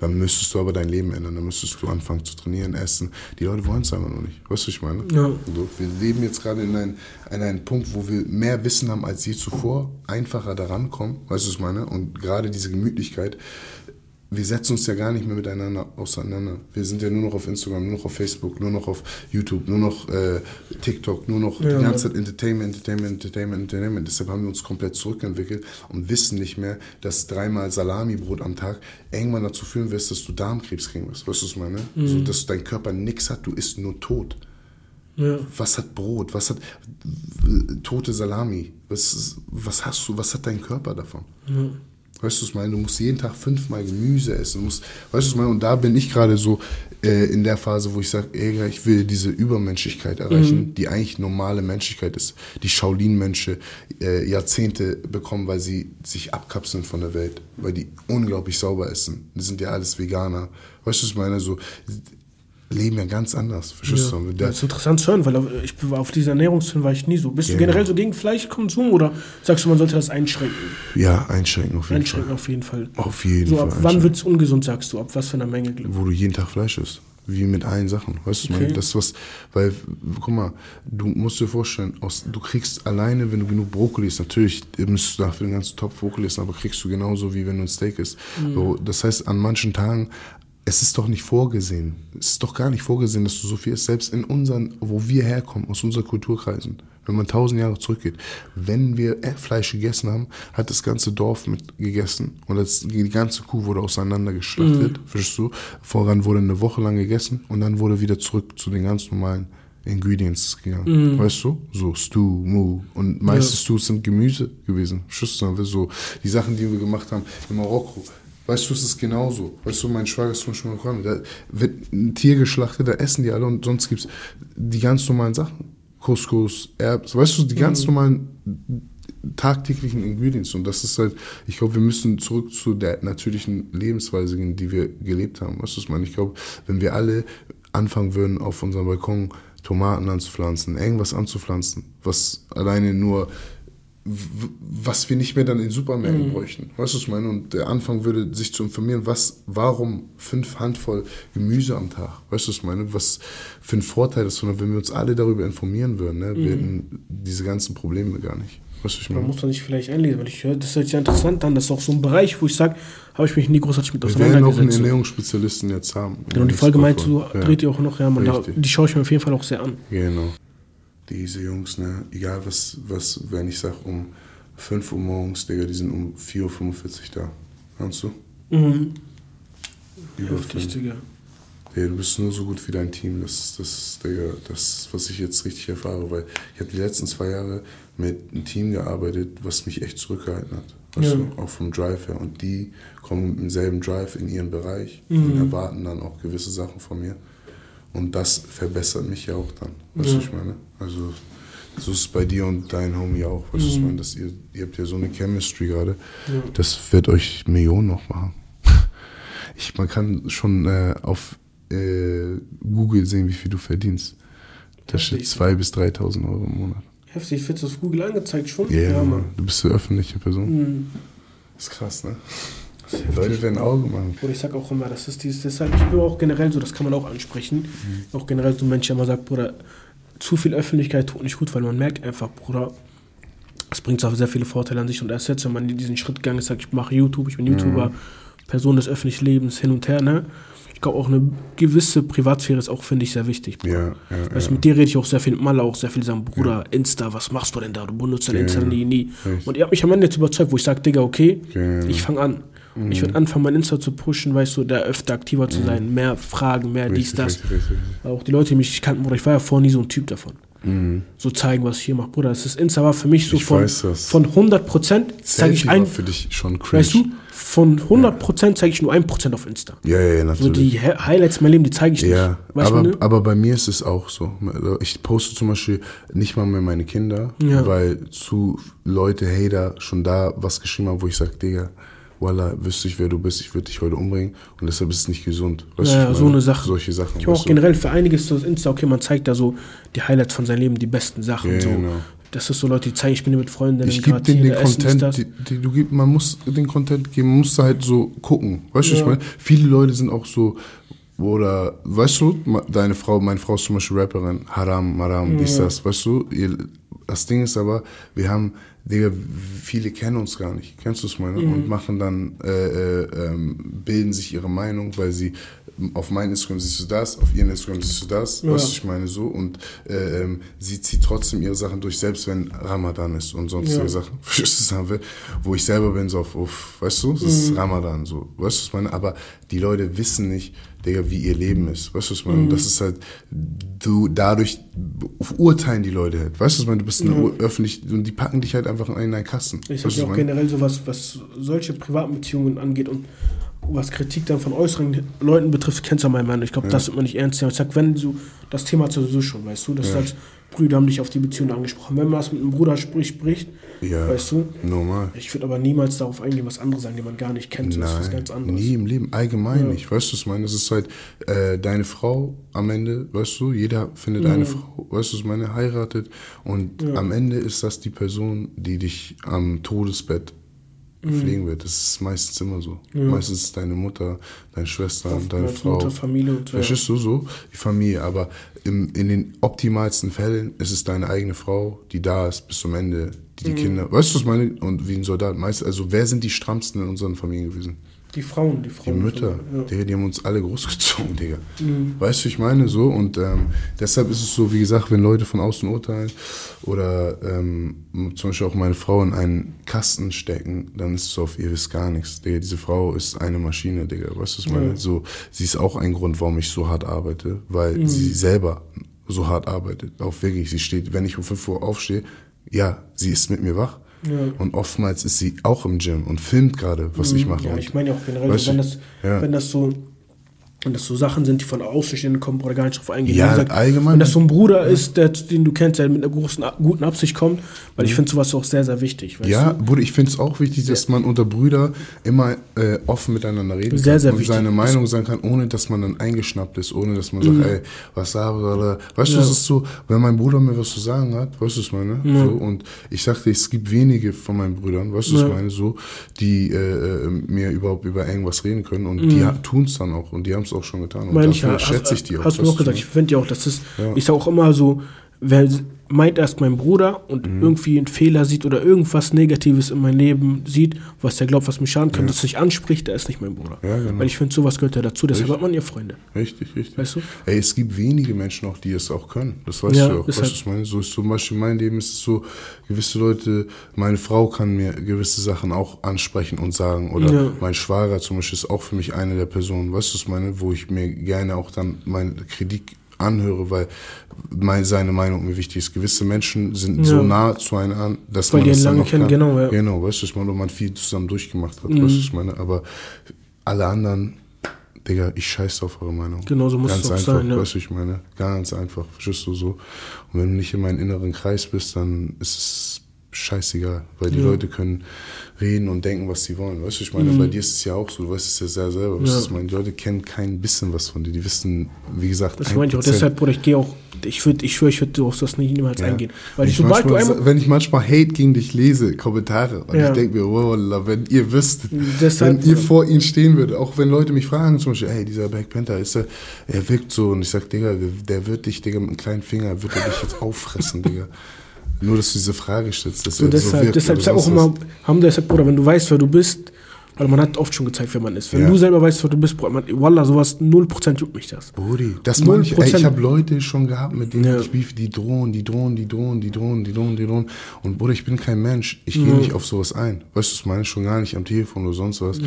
Dann müsstest du aber dein Leben ändern. Dann müsstest du anfangen zu trainieren, essen. Die Leute wollen es einfach noch nicht. Weißt du, was ich meine? Ja. So, wir leben jetzt gerade in, ein, in einem Punkt, wo wir mehr Wissen haben als je zuvor, einfacher daran kommen. Weißt du, was ich meine? Und gerade diese Gemütlichkeit, wir setzen uns ja gar nicht mehr miteinander auseinander. Wir sind ja nur noch auf Instagram, nur noch auf Facebook, nur noch auf YouTube, nur noch äh, TikTok, nur noch Ja, die ganze Zeit Entertainment, Entertainment, Entertainment, Entertainment. Deshalb haben wir uns komplett zurückentwickelt und wissen nicht mehr, dass dreimal Salamibrot am Tag irgendwann dazu führen wirst, dass du Darmkrebs kriegen wirst. Weißt du, was ich meine? Mhm. So, dass dein Körper nichts hat, du isst nur tot. Ja. Was hat Brot? Was hat äh, tote Salami? Was, was hast du? Was hat dein Körper davon? Weißt du, was ich meine? Du musst jeden Tag fünfmal Gemüse essen. Du musst, weißt du, was ich meine? Und da bin ich gerade so äh, in der Phase, wo ich sage, ey, ich will diese Übermenschlichkeit erreichen, die eigentlich normale Menschlichkeit ist. Die Shaolin-Mönche äh, Jahrzehnte bekommen, weil sie sich abkapseln von der Welt, weil die unglaublich sauber essen. Die sind ja alles Veganer. Weißt du, was ich meine? So, leben ja ganz anders. Verstehst Ja. du? Das ist interessant zu hören, weil ich war auf dieser Ernährungssinn war ich nie so. Bist du Ja, generell genau. so gegen Fleischkonsum oder sagst du, man sollte das einschränken? ja, einschränken auf jeden Einschränken Fall. auf jeden Fall. Auf jeden So, Fall. ab wann wird es ungesund, sagst du? Ab was für einer Menge? wo du jeden Tag Fleisch isst. Wie mit allen Sachen. Weißt du, Okay. okay. das was, weil, guck mal, du musst dir vorstellen, aus, du kriegst alleine, wenn du genug Brokkoli isst, natürlich müsstest du dafür den ganzen Topf Brokkoli essen, aber kriegst du genauso wie wenn du ein Steak isst. So, das heißt, an manchen Tagen, es ist doch nicht vorgesehen. Es ist doch gar nicht vorgesehen, dass du so viel isst. Selbst in unseren, wo wir herkommen, aus unseren Kulturkreisen, wenn man tausend Jahre zurückgeht, wenn wir äh, Fleisch gegessen haben, hat das ganze Dorf mit gegessen und das, die ganze Kuh wurde auseinandergeschlachtet, verstehst du? Voran wurde eine Woche lang gegessen und dann wurde wieder zurück zu den ganz normalen Ingredients gegangen, weißt du? So Stew, Mu und meiste Ja. Stews sind Gemüse gewesen, du? So die Sachen, die wir gemacht haben in Marokko, Weißt du, es ist genauso. Weißt du, mein Schwager ist zum Beispiel Marokkaner. Da wird ein Tier geschlachtet, da essen die alle und sonst gibt es die ganz normalen Sachen. Couscous, Erbs, weißt du, die ganz mhm. normalen tagtäglichen Ingredients. Und das ist halt, ich glaube, wir müssen zurück zu der natürlichen Lebensweise gehen, die wir gelebt haben. Weißt du, ich meine? Ich glaube, wenn wir alle anfangen würden, auf unserem Balkon Tomaten anzupflanzen, irgendwas anzupflanzen, was alleine nur was wir nicht mehr dann in Supermärkten mhm. bräuchten. Weißt du, was ich meine? Und der Anfang würde sich zu informieren, was, warum fünf Handvoll Gemüse am Tag? Weißt du, was ich meine? Was für ein Vorteil das ist, wenn wir uns alle darüber informieren würden, ne? wir mhm. hätten diese ganzen Probleme gar nicht. Weißt du, ich meine? Man muss da nicht vielleicht einlesen, weil ich höre, das hört sich ja interessant an. Das ist auch so ein Bereich, wo ich sage, habe ich mich nie großartig mit auseinandergesetzt. Wir werden auch einen Ernährungsspezialisten jetzt haben. Genau, die Folge meint, du ja. dreht ihr auch noch, ja, man, da, die schaue ich mir auf jeden Fall auch sehr an. Genau diese Jungs, ne, egal was, was, wenn ich sag um 5 Uhr morgens, Digga, die sind um 4.45 Uhr da. Kannst du? Mhm. Heftig, Digga. Digga, du bist nur so gut wie dein Team. Das ist das, Digga, das, was ich jetzt richtig erfahre, weil ich habe die letzten zwei Jahre mit einem Team gearbeitet, was mich echt zurückgehalten hat. Weißt ja. du, auch vom Drive her. Und die kommen mit demselben Drive in ihren Bereich mhm. und erwarten dann auch gewisse Sachen von mir. Und das verbessert mich ja auch dann. Weißt du, ja. ich meine? Also, so ist es bei dir und dein Homie auch. Weißt du, mhm. ich meine? Dass ihr, ihr habt ja so eine Chemistry gerade. Ja. Das wird euch Millionen noch machen. Ich, man kann schon äh, auf äh, Google sehen, wie viel du verdienst. Da steht 2.000 bis 3.000 Euro im Monat. Heftig, wird das auf Google angezeigt schon? Yeah, ja, Mann. Du bist eine öffentliche Person. Mhm. Das ist krass, ne? Leute werden Augen machen. Bruder, ich sag auch immer, das ist dieses, deshalb, ich bin auch generell so, das kann man auch ansprechen. Mhm. Auch generell so ein Mensch, der immer sagt, Bruder, zu viel Öffentlichkeit tut nicht gut, weil man merkt einfach, Bruder, es bringt auch sehr viele Vorteile an sich. Und erst jetzt, wenn man diesen Schritt gegangen ist, sagt, ich mache YouTube, ich bin YouTuber, mhm. Person des öffentlichen Lebens, hin und her, ne? Ich glaube auch eine gewisse Privatsphäre ist auch, finde ich, sehr wichtig. Bruder. Ja, ja, weißt, ja. Mit dir rede ich auch sehr viel, mit Maler auch sehr viel sagen, Bruder, ja. Insta, was machst du denn da? Du benutzt dein ja, Insta nie, nie. Und ihr habt mich am Ende jetzt überzeugt, wo ich sage, Digga, okay, ich fange an. Mhm. Ich würde anfangen, mein Insta zu pushen, weißt du, da öfter aktiver zu mhm. sein, mehr Fragen, mehr richtig, dies, das. Richtig, richtig, Auch die Leute, die mich kannten, Bruder, ich war ja vorher nie so ein Typ davon. Mhm. So zeigen, was ich hier mache. Bruder, das ist Insta war für mich so ich von, weiß, von 100 Prozent zeige ich ein. für dich schon cringe. Weißt du, von 100 Prozent zeige ich nur 1 Prozent auf Insta. Ja, ja, ja, natürlich. So die Highlights meiner Leben, die zeige ich ja, nicht. aber, ne? aber bei mir ist es auch so. Ich poste zum Beispiel nicht mal mehr meine Kinder, ja. weil zu Leute, Hater schon da was geschrieben haben, wo ich sage, Digga, Wallah, wüsste ich, wer du bist, ich würde dich heute umbringen und deshalb ist es nicht gesund. Weißt ja, ja so eine Sache. Solche Sachen. Ich auch generell für einiges das Insta, okay, man zeigt da so die Highlights von seinem Leben, die besten Sachen. Ja, so. Genau. Das ist so Leute, die zeigen, ich bin hier mit Freundinnen. Ich gebe denen den Content, die, die, du gib, man muss den Content geben, man muss halt so gucken. Weißt du, ja. ich meine? Viele Leute sind auch so, oder, weißt du, deine Frau, meine Frau ist zum Beispiel Rapperin, Haram, Maram, dies, das, weißt du? Das Ding ist aber, wir haben Digga, viele kennen uns gar nicht. Kennst du es meine? Mhm. Und machen dann, äh, äh, ähm, bilden sich ihre Meinung, weil sie auf meinem Instagram siehst du das, auf ihrem Instagram siehst du das, ja. was ich meine so. Und äh, ähm, sie zieht trotzdem ihre Sachen durch, selbst wenn Ramadan ist und sonstige ja. Sachen. Verstehst du, will, wo ich selber bin, so auf, auf weißt du, es mhm. ist Ramadan, so. Weißt du, was ich meine? Aber die Leute wissen nicht, Digga, wie ihr Leben ist. Weißt du, was meine? Mhm. Das ist halt, du, dadurch urteilen die Leute halt. Weißt du, was meine? Du bist eine mhm. öffentlich, und die packen dich halt einfach in einen Kasten. Ich sag ja auch generell so was, was solche privaten Beziehungen angeht und was Kritik dann von äußeren Leuten betrifft, kennst du meinen Mann. Ich glaube, ja. das wird man nicht ernst nehmen. Ich sag, wenn du, das Thema sowieso schon, weißt du, das ja. ist halt, Brüder haben dich auf die Beziehung angesprochen. Wenn man das mit einem Bruder spricht, spricht, ja, weißt du? Normal. Ich würde aber niemals darauf eingehen, was andere sagen, die man gar nicht kennt. Nein, das ist was ganz anderes. Nie im Leben, allgemein ja. nicht. Weißt du, was ich meine? Das ist halt äh, deine Frau am Ende, weißt du? Jeder findet mhm. eine Frau, weißt du, was ich meine? Heiratet. Und ja. am Ende ist das die Person, die dich am Todesbett. Pflegen wird. Das ist meistens immer so. Ja. Meistens ist deine Mutter, deine Schwester, Oft deine Frau. Mutter, Familie und so. Verstehst du so? Die Familie. Aber im, in den optimalsten Fällen ist es deine eigene Frau, die da ist bis zum Ende, die die mhm. Kinder. Weißt du, was meine? Und wie ein Soldat. Meist, also wer sind die strammsten in unseren Familien gewesen? Die Frauen, die Frauen. Die Mütter, ja. Digga, die haben uns alle großgezogen, Digga. Mhm. Weißt du, ich meine so. Und ähm, deshalb ist es so, wie gesagt, wenn Leute von außen urteilen oder ähm, zum Beispiel auch meine Frau in einen Kasten stecken, dann ist es so auf ihr wisst gar nichts. Digga, diese Frau ist eine Maschine, Digga. Weißt du, was ich meine? Ja. So, sie ist auch ein Grund, warum ich so hart arbeite, weil mhm. sie selber so hart arbeitet. Auch wirklich, sie steht, wenn ich um 5 Uhr aufstehe, ja, sie ist mit mir wach Ja. Und oftmals ist sie auch im Gym und filmt gerade, was mhm. ich mache. Ja, ich meine ja auch generell, wenn das, ja. wenn das so und das so Sachen sind, die von Außenstehenden kommen oder gar nicht drauf eingehen. Ja, gesagt, allgemein. Wenn das so ein Bruder ja. ist, der, den du kennst, der mit einer großen, guten Absicht kommt, weil ich finde sowas auch sehr, sehr wichtig. ja, du? Bruder, ich finde es auch wichtig, dass man unter Brüder immer äh, offen miteinander reden sehr, kann sehr und wichtig. seine Meinung sagen kann, ohne dass man dann eingeschnappt ist, ohne dass man sagt, mhm. ey, was da, oder, weißt ja. du, es ist so, wenn mein Bruder mir was zu sagen hat, weißt du, was ich meine? Ja. So, und ich sagte, es gibt wenige von meinen Brüdern, weißt du, was ich meine, so, die äh, äh, mir überhaupt über irgendwas reden können und die tun es dann auch und die haben es auch schon getan. Und ich ja, schätze ich die auch. Hast du auch gesagt, ich finde ja auch, dass es, ja. ich sage auch immer so, wer meint erst mein Bruder und mhm. irgendwie einen Fehler sieht oder irgendwas Negatives in meinem Leben sieht, was der glaubt, was mich schaden könnte, ja. das sich anspricht, der ist nicht mein Bruder. Ja, genau. Weil ich finde, sowas gehört ja dazu, deshalb richtig. hat man ja Freunde. Richtig, richtig. Weißt du? Ey, es gibt wenige Menschen auch, die es auch können. Das weißt ja, du auch. Weißt du, ich meine? So ist zum Beispiel mein Leben ist es so, gewisse Leute, meine Frau kann mir gewisse Sachen auch ansprechen und sagen. Oder ja. mein Schwager zum Beispiel ist auch für mich eine der Personen, weißt du, was ich meine, wo ich mir gerne auch dann meinen Kredit anhöre, weil mein, seine Meinung mir wichtig ist. Gewisse Menschen sind ja. so nah zu einem an, dass weil man das lange kennen, genau, ja. Genau, weißt du, ich meine, man viel zusammen durchgemacht hat, mhm. weißt du, ich meine, aber alle anderen, Digga, ich scheiße auf eure Meinung. Genau so muss ganz es auch einfach, sein, ja. weißt du, ich meine, ganz einfach, verstehst du so. Und wenn du nicht in meinem inneren Kreis bist, dann ist es scheißegal, weil die ja. Leute können reden und denken, was sie wollen. Weißt du, ich meine, mhm. bei dir ist es ja auch so, du weißt es ja sehr selber. Ja. Ich meine, die Leute kennen kein bisschen was von dir. Die wissen, wie gesagt, Das meine ich auch. Deshalb, Bruder, ich gehe auch, ich würde, ich schwöre, ich würde auf das nicht niemals ja. eingehen. Weil ich sobald manchmal, du einmal, wenn ich manchmal Hate gegen dich lese, Kommentare, und ich denke mir, wow, wenn ihr wüsstet, Deshalb, wenn ihr vor ihnen stehen würdet, auch wenn Leute mich fragen, zum Beispiel, hey, dieser Black Panther, ist er, er wirkt so, und ich sag, Digga, der wird dich, Digga, mit einem kleinen Finger, wird er dich jetzt auffressen, Digga. Nur, dass du diese Frage stellst. Das so deshalb, so deshalb sag auch immer, haben deshalb, Bruder, wenn du weißt, wer du bist, weil man hat oft schon gezeigt, wer man ist. Wenn ja. du selber weißt, wer du bist, man, Wallah, sowas, 0% juckt mich das. Brudi, das meine ich. Ey, ich habe Leute schon gehabt, mit denen ja. ich beef, die drohen, die drohen, die drohen, die drohen, die drohen, die drohen. Und Bruder, ich bin kein Mensch. Ich gehe ja. nicht auf sowas ein. Weißt du, was meine ich schon gar nicht am Telefon oder sonst was.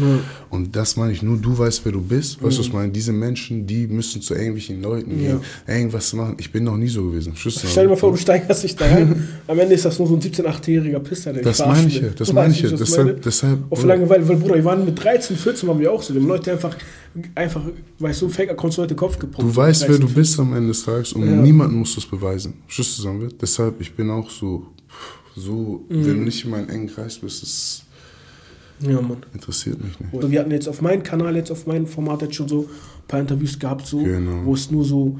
Und das meine ich, nur du weißt, wer du bist. Weißt du, was meine Diese Menschen, die müssen zu irgendwelchen Leuten gehen, irgendwas machen. Ich bin noch nie so gewesen. Stell dir mal vor, du steigerst dich da rein. am Ende ist das nur so ein 17-, 8-jähriger Pisser, der Das meine ich ja, das meine ich ja. Deshalb, deshalb. Auf Langeweile, weil Bruder, wir waren mit 13, 14 waren wir auch so. Die haben Leute einfach, einfach weißt du, Fake-Accounts Leute Kopf gepumpt. Du weißt, wer du bist am Ende des Tages und ja. niemand muss das beweisen. Schluss zusammen wird. Deshalb, ich bin auch so, so, mhm. wenn du nicht in meinem engen Kreis bist, ist ja, Mann. Interessiert mich nicht. Also wir hatten jetzt auf meinem Kanal, jetzt auf meinem Format jetzt schon so ein paar Interviews gehabt, so, genau. wo es nur so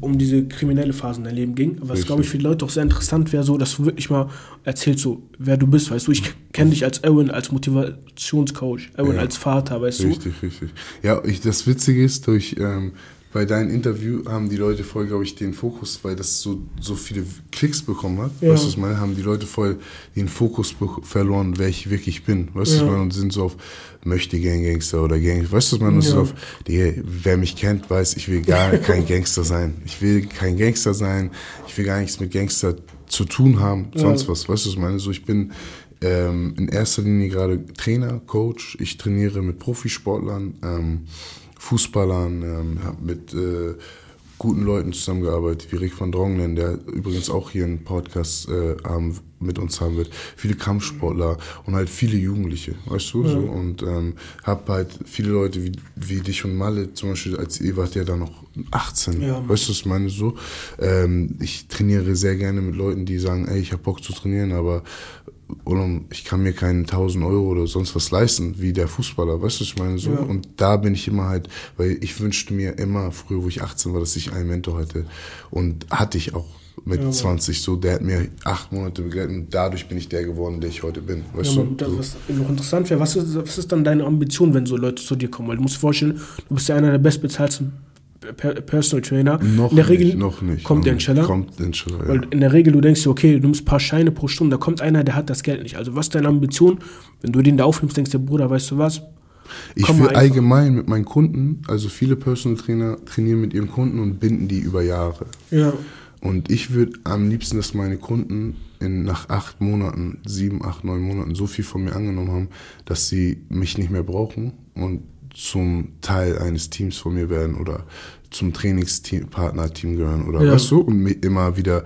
um diese kriminelle Phase in deinem Leben ging. Was, glaube ich, für die Leute auch sehr interessant wäre, so, dass du wirklich mal erzählst, so, wer du bist, weißt du. Ich kenne dich als Owen, als Motivationscoach, Owen ja. als Vater, weißt richtig, du. Richtig, richtig. Ja, ich, das Witzige ist, durch, ähm, bei deinem Interview haben die Leute voll, glaube ich, den Fokus, weil das so, so viele Klicks bekommen hat, ja. weißt du, was ich meine, haben die Leute voll den Fokus verloren, wer ich wirklich bin, weißt du, ja. was ich meine, und sind so auf möchte Gang Gangster oder Gang, weißt du, was man ja. so auf, die, wer mich kennt, weiß, ich will gar kein Gangster sein, ich will kein Gangster sein, ich will gar nichts mit Gangster zu tun haben, sonst ja. was, weißt du, was ich meine, so, ich bin ähm, in erster Linie gerade Trainer, Coach, ich trainiere mit Profisportlern, ähm, Fußballern, ähm, habe mit äh, guten Leuten zusammengearbeitet, wie Rick van Dronglen, der übrigens auch hier einen Podcast äh, haben, mit uns haben wird. Viele Kampfsportler und halt viele Jugendliche, weißt du? Ja. So. Und ähm, habe halt viele Leute wie, wie dich und Malle, zum Beispiel, als ihr wart ja da noch 18, ja, weißt du, was ich meine? So, ähm, ich trainiere sehr gerne mit Leuten, die sagen, ey, ich habe Bock zu trainieren, aber ich kann mir keinen 1000 Euro oder sonst was leisten, wie der Fußballer, weißt du, ich meine so. Ja. Und da bin ich immer halt, weil ich wünschte mir immer früher, wo ich 18 war, dass ich einen Mentor hatte. Und hatte ich auch mit ja, 20 so, der hat mir acht Monate begleitet und dadurch bin ich der geworden, der ich heute bin. Weißt ja, du? Das, was noch interessant wäre, was ist, was ist dann deine Ambition, wenn so Leute zu dir kommen? Weil du musst dir vorstellen, du bist ja einer der bestbezahlten Personal Trainer. Noch in der Regel nicht, noch nicht. Kommt der Incheller. Kommt Incheller, ja. Weil in der Regel, du denkst dir, okay, du nimmst ein paar Scheine pro Stunde, da kommt einer, der hat das Geld nicht. Also was ist deine Ambition? Wenn du den da aufnimmst, denkst du, Bruder, weißt du was? Ich will allgemein mit meinen Kunden, also viele Personal Trainer trainieren mit ihren Kunden und binden die über Jahre. Ja. Und ich würde am liebsten, dass meine Kunden in, nach acht Monaten, sieben, acht, neun Monaten so viel von mir angenommen haben, dass sie mich nicht mehr brauchen und zum Teil eines Teams von mir werden oder zum Trainingspartner-Team gehören oder ja. weißt du, und immer wieder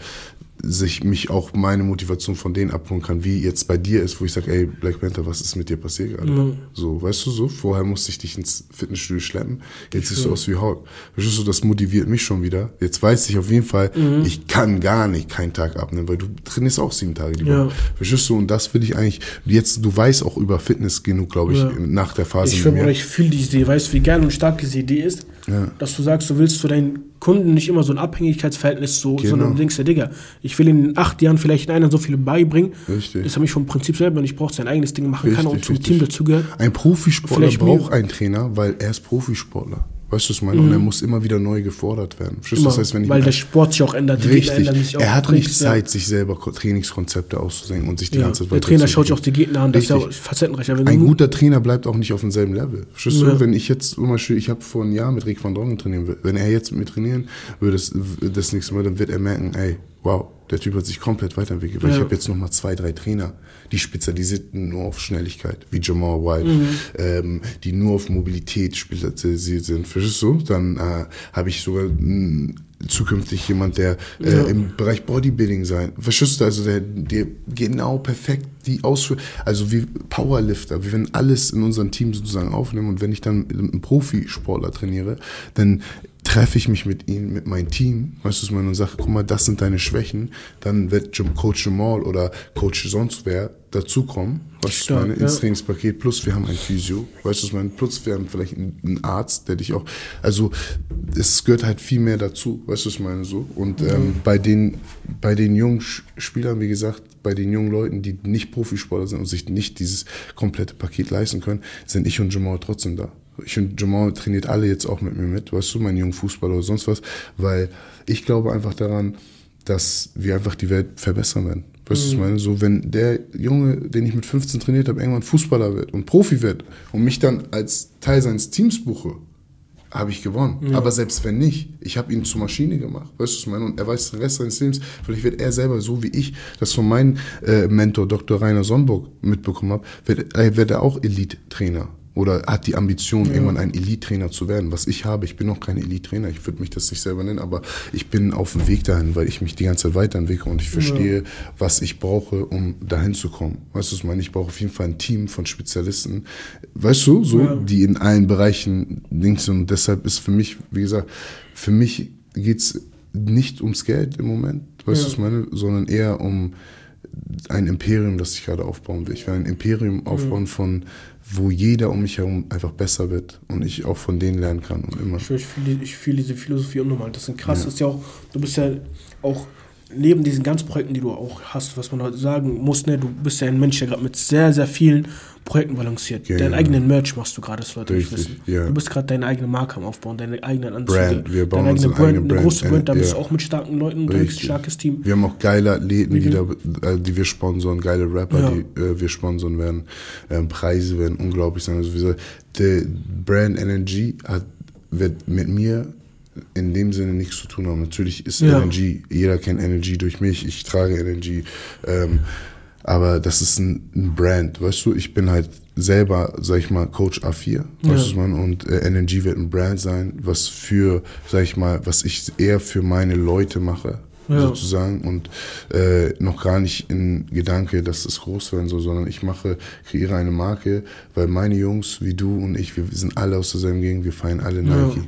sich mich auch meine Motivation von denen abholen kann, wie jetzt bei dir ist, wo ich sage, ey, Black Panther, was ist mit dir passiert gerade? Mhm. So, weißt du so? Vorher musste ich dich ins Fitnessstudio schleppen, jetzt siehst du aus wie Hulk. Verstehst du, das motiviert mich schon wieder. Jetzt weiß ich auf jeden Fall, mhm. ich kann gar nicht keinen Tag abnehmen, weil du trainierst auch sieben Tage die Woche. Ja. Verstehst du? Und das will ich eigentlich, jetzt, du weißt auch über Fitness genug, glaube ich, ja. nach der Phase. Ich, ich fühle diese Idee, weißt du, wie geil und stark diese Idee ist, ja. dass du sagst, du willst zu deinen Kunden nicht immer so ein Abhängigkeitsverhältnis, so, genau. sondern du denkst ja, Digga, ich will in acht Jahren vielleicht einer so viel beibringen. Richtig. Das habe ich vom Prinzip selber nicht braucht, sein eigenes Ding machen richtig, kann und zum richtig. Team dazugehört. Ein Profisportler braucht einen Trainer, weil er ist Profisportler. Weißt du, was ich meine? Mhm. Und er muss immer wieder neu gefordert werden. Immer, das heißt, wenn ich weil der Sport sich auch ändert. Richtig. Sich auch er hat nicht Zeit, sich selber Trainingskonzepte auszudenken und sich die ja. ganze Zeit Der Trainer schaut sich auch die Gegner an, das ist ja facettenreicher. Ein guter Trainer bleibt auch nicht auf demselben Level. Verstehst ja. du? Wenn ich jetzt zum Beispiel, ich habe vor einem Jahr mit Rick van Dongen trainieren würde, wenn er jetzt mit mir trainieren würde, das nächste Mal, dann wird er merken, ey, wow, der Typ hat sich komplett weiterentwickelt. Weil ja. ich habe jetzt noch mal zwei, drei Trainer, die spezialisiert nur auf Schnelligkeit, wie Jamal White, mhm. ähm, die nur auf Mobilität spezialisiert sind. Verstehst du? Dann äh, habe ich sogar mh, hm, zukünftig jemand, der äh, ja. im Bereich Bodybuilding sein. Verstehst du? Also der, der genau perfekt die ausführt. Also wie Powerlifter, wir werden alles in unserem Team sozusagen aufnehmen und wenn ich dann einen Profisportler trainiere, dann treffe ich mich mit ihnen, mit meinem Team, weißt du, was man und sage, guck mal, das sind deine Schwächen, dann wird Coach Jamal oder Coach sonst wer dazukommen, weißt du, meine, ja. ins Trainingspaket, plus wir haben ein Physio, weißt du, was meine, plus wir haben vielleicht einen Arzt, der dich auch, also es gehört halt viel mehr dazu, weißt du, was ich meine, so. Und ähm, mhm. bei den, bei den jungen Spielern, wie gesagt, bei den jungen Leuten, die nicht Profisportler sind und sich nicht dieses komplette Paket leisten können, sind ich und Jamal trotzdem da. Ich und Jamal trainiert alle jetzt auch mit mir mit, weißt du, mein jungen Fußballer oder sonst was, weil ich glaube einfach daran, dass wir einfach die Welt verbessern werden. Weißt du, was ich mhm. meine? So, wenn der Junge, den ich mit 15 trainiert habe, irgendwann Fußballer wird und Profi wird und mich dann als Teil seines Teams buche, habe ich gewonnen. Ja. Aber selbst wenn nicht, ich habe ihn zur Maschine gemacht. Weißt du, was ich meine? Und er weiß den Rest seines Lebens, vielleicht wird er selber so wie ich das von meinem äh, Mentor Dr. Rainer Sonnburg mitbekommen habe, wird, äh, wird er auch Elite-Trainer oder hat die Ambition, ja. irgendwann ein Elite-Trainer zu werden. Was ich habe, ich bin noch kein Elite-Trainer, ich würde mich das nicht selber nennen, aber ich bin auf dem Weg dahin, weil ich mich die ganze Zeit weiterentwickle und ich verstehe, ja. was ich brauche, um dahin zu kommen. Weißt du, was ich meine? Ich brauche auf jeden Fall ein Team von Spezialisten, weißt du, so, ja. die in allen Bereichen links sind. Und deshalb ist für mich, wie gesagt, für mich geht es nicht ums Geld im Moment, weißt du, was ich meine, sondern eher um ein Imperium, das ich gerade aufbauen will. Ich will ein Imperium aufbauen von wo jeder um mich herum einfach besser wird und ich auch von denen lernen kann und immer. Ich, fühle, ich fühle diese Philosophie unnormal. Das ist krass. Ja. ist ja auch, du bist ja auch neben diesen ganzen Projekten, die du auch hast, was man heute sagen muss, ne, du bist ja ein Mensch, der gerade mit sehr, sehr vielen Projekten balanciert. Ja, Deinen ja. eigenen Merch machst du gerade, das Leute Richtig, nicht wissen. Ja. Du bist gerade deine eigene Marke am Aufbauen, deine eigenen Anzüge. Brand, wir bauen deine eigene Brand, eigene Brand, eine große Brand, da bist du auch mit starken Leuten unterwegs, starkes Team. Wir haben auch geile Athleten, die, da, äh, die wir sponsoren, geile Rapper, die äh, wir sponsoren werden. Ähm, Preise werden unglaublich sein. Also wie gesagt, der Brand Energy hat, wird mit mir in dem Sinne nichts zu tun haben. Natürlich ist ja. Energy, jeder kennt Energy durch mich, ich trage Energy. Ähm, aber das ist ein, ein, Brand, weißt du? Ich bin halt selber, sag ich mal, Coach A4, ja. weißt du man? Und äh, Energy wird ein Brand sein, was für, sag ich mal, was ich eher für meine Leute mache, ja. sozusagen. Und äh, noch gar nicht in Gedanke, dass es groß werden soll, sondern ich mache, kreiere eine Marke, weil meine Jungs wie du und ich, wir sind alle aus derselben Gegend, wir feiern alle Nike. Ja.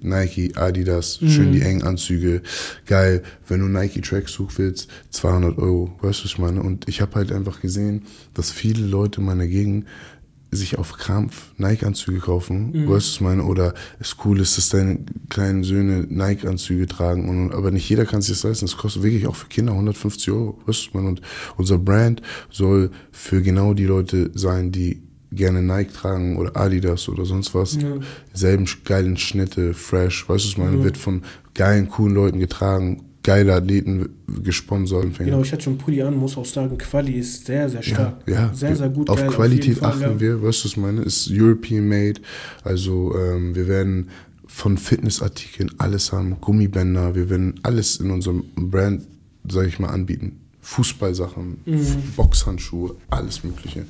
Nike, Adidas, mhm. schön die engen Anzüge, geil. Wenn du Nike Tracksuit willst, 200 Euro, weißt du, was ich meine? Und ich habe halt einfach gesehen, dass viele Leute in meiner Gegend sich auf Krampf Nike-Anzüge kaufen, mhm. weißt du, was ich meine? Oder es cool ist, dass deine kleinen Söhne Nike-Anzüge tragen, und, aber nicht jeder kann sich das leisten. Es kostet wirklich auch für Kinder 150 Euro, weißt du, was ich meine? Und unser Brand soll für genau die Leute sein, die gerne Nike tragen oder Adidas oder sonst was. Ja. Selben geilen Schnitte, fresh, weißt du, was ich meine? Ja. Wird von geilen, coolen Leuten getragen, geile Athleten gesponsert. Genau, ich hatte schon einen Pulli an, muss auch sagen, Quali ist sehr, sehr stark. Ja, ja. Sehr, sehr gut. Auf geil, Qualität auf achten Fall, wir, weißt du, was ich meine? Ist European made, also ähm, wir werden von Fitnessartikeln alles haben, Gummibänder, wir werden alles in unserem Brand, sag ich mal, anbieten. Fußballsachen, mhm. Boxhandschuhe, alles Mögliche.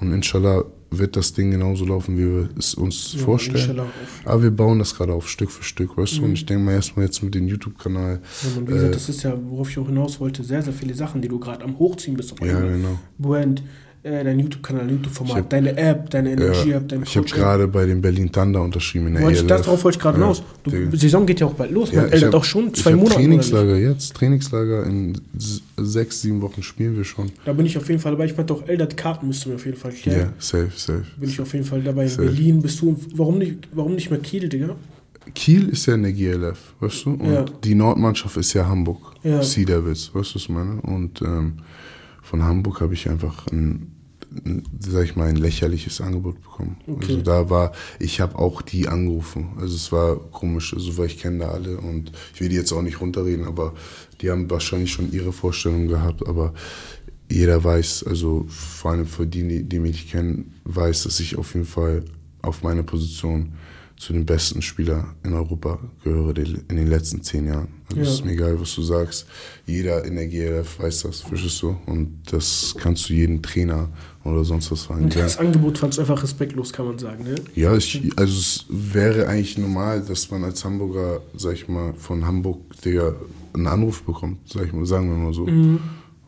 Und inshallah wird das Ding genauso laufen, wie wir es uns ja, vorstellen. Aber wir bauen das gerade auf, Stück für Stück, weißt mhm. du? Und ich denke mal erstmal jetzt mit dem YouTube-Kanal. Ja, wie gesagt, äh, das ist ja, worauf ich auch hinaus wollte, sehr, sehr viele Sachen, die du gerade am Hochziehen bist. Auf ja, genau. Brand, äh, dein YouTube-Kanal, YouTube-Format, deine App, deine Energy-App, dein Ich habe gerade bei den Berlin Thunder unterschrieben in der wollte, Das darauf wollte ich gerade hinaus. Die Saison geht ja auch bald los. Ja, Man ändert auch schon zwei Monate. Trainingslager jetzt, Trainingslager in sechs, sieben Wochen spielen wir schon. Da bin ich auf jeden Fall dabei. Ich meinte auch, Eldert Karten müsste mir auf jeden Fall klären. Ja, safe, safe. Bin ich auf jeden Fall dabei. Safe. In Berlin bist du, warum nicht, warum nicht mehr Kiel, Digga? Kiel ist ja in der GLF, weißt du? Und ja. die Nordmannschaft ist ja Hamburg. Ja. Sea Devils, weißt du, was ich meine? Und ähm, von Hamburg habe ich einfach ein sag ich mal, ein lächerliches Angebot bekommen. Okay. Also da war, ich habe auch die angerufen. Also es war komisch, also weil ich kenne da alle und ich will die jetzt auch nicht runterreden, aber die haben wahrscheinlich schon ihre Vorstellungen gehabt, aber jeder weiß, also vor allem für die, die mich kennen, weiß, dass ich auf jeden Fall auf meiner Position zu den besten Spielern in Europa gehöre in den letzten zehn Jahren. Also ja. ist mir egal, was du sagst. Jeder in der GLF weiß das, verstehst du? Und das kannst du jedem Trainer oder sonst was fragen. Und das Angebot fand es einfach respektlos, kann man sagen, ne? Ja, ich, also es wäre eigentlich normal, dass man als Hamburger, sag ich mal, von Hamburg, Digga, einen Anruf bekommt, sag ich mal, sagen wir mal so. Mhm.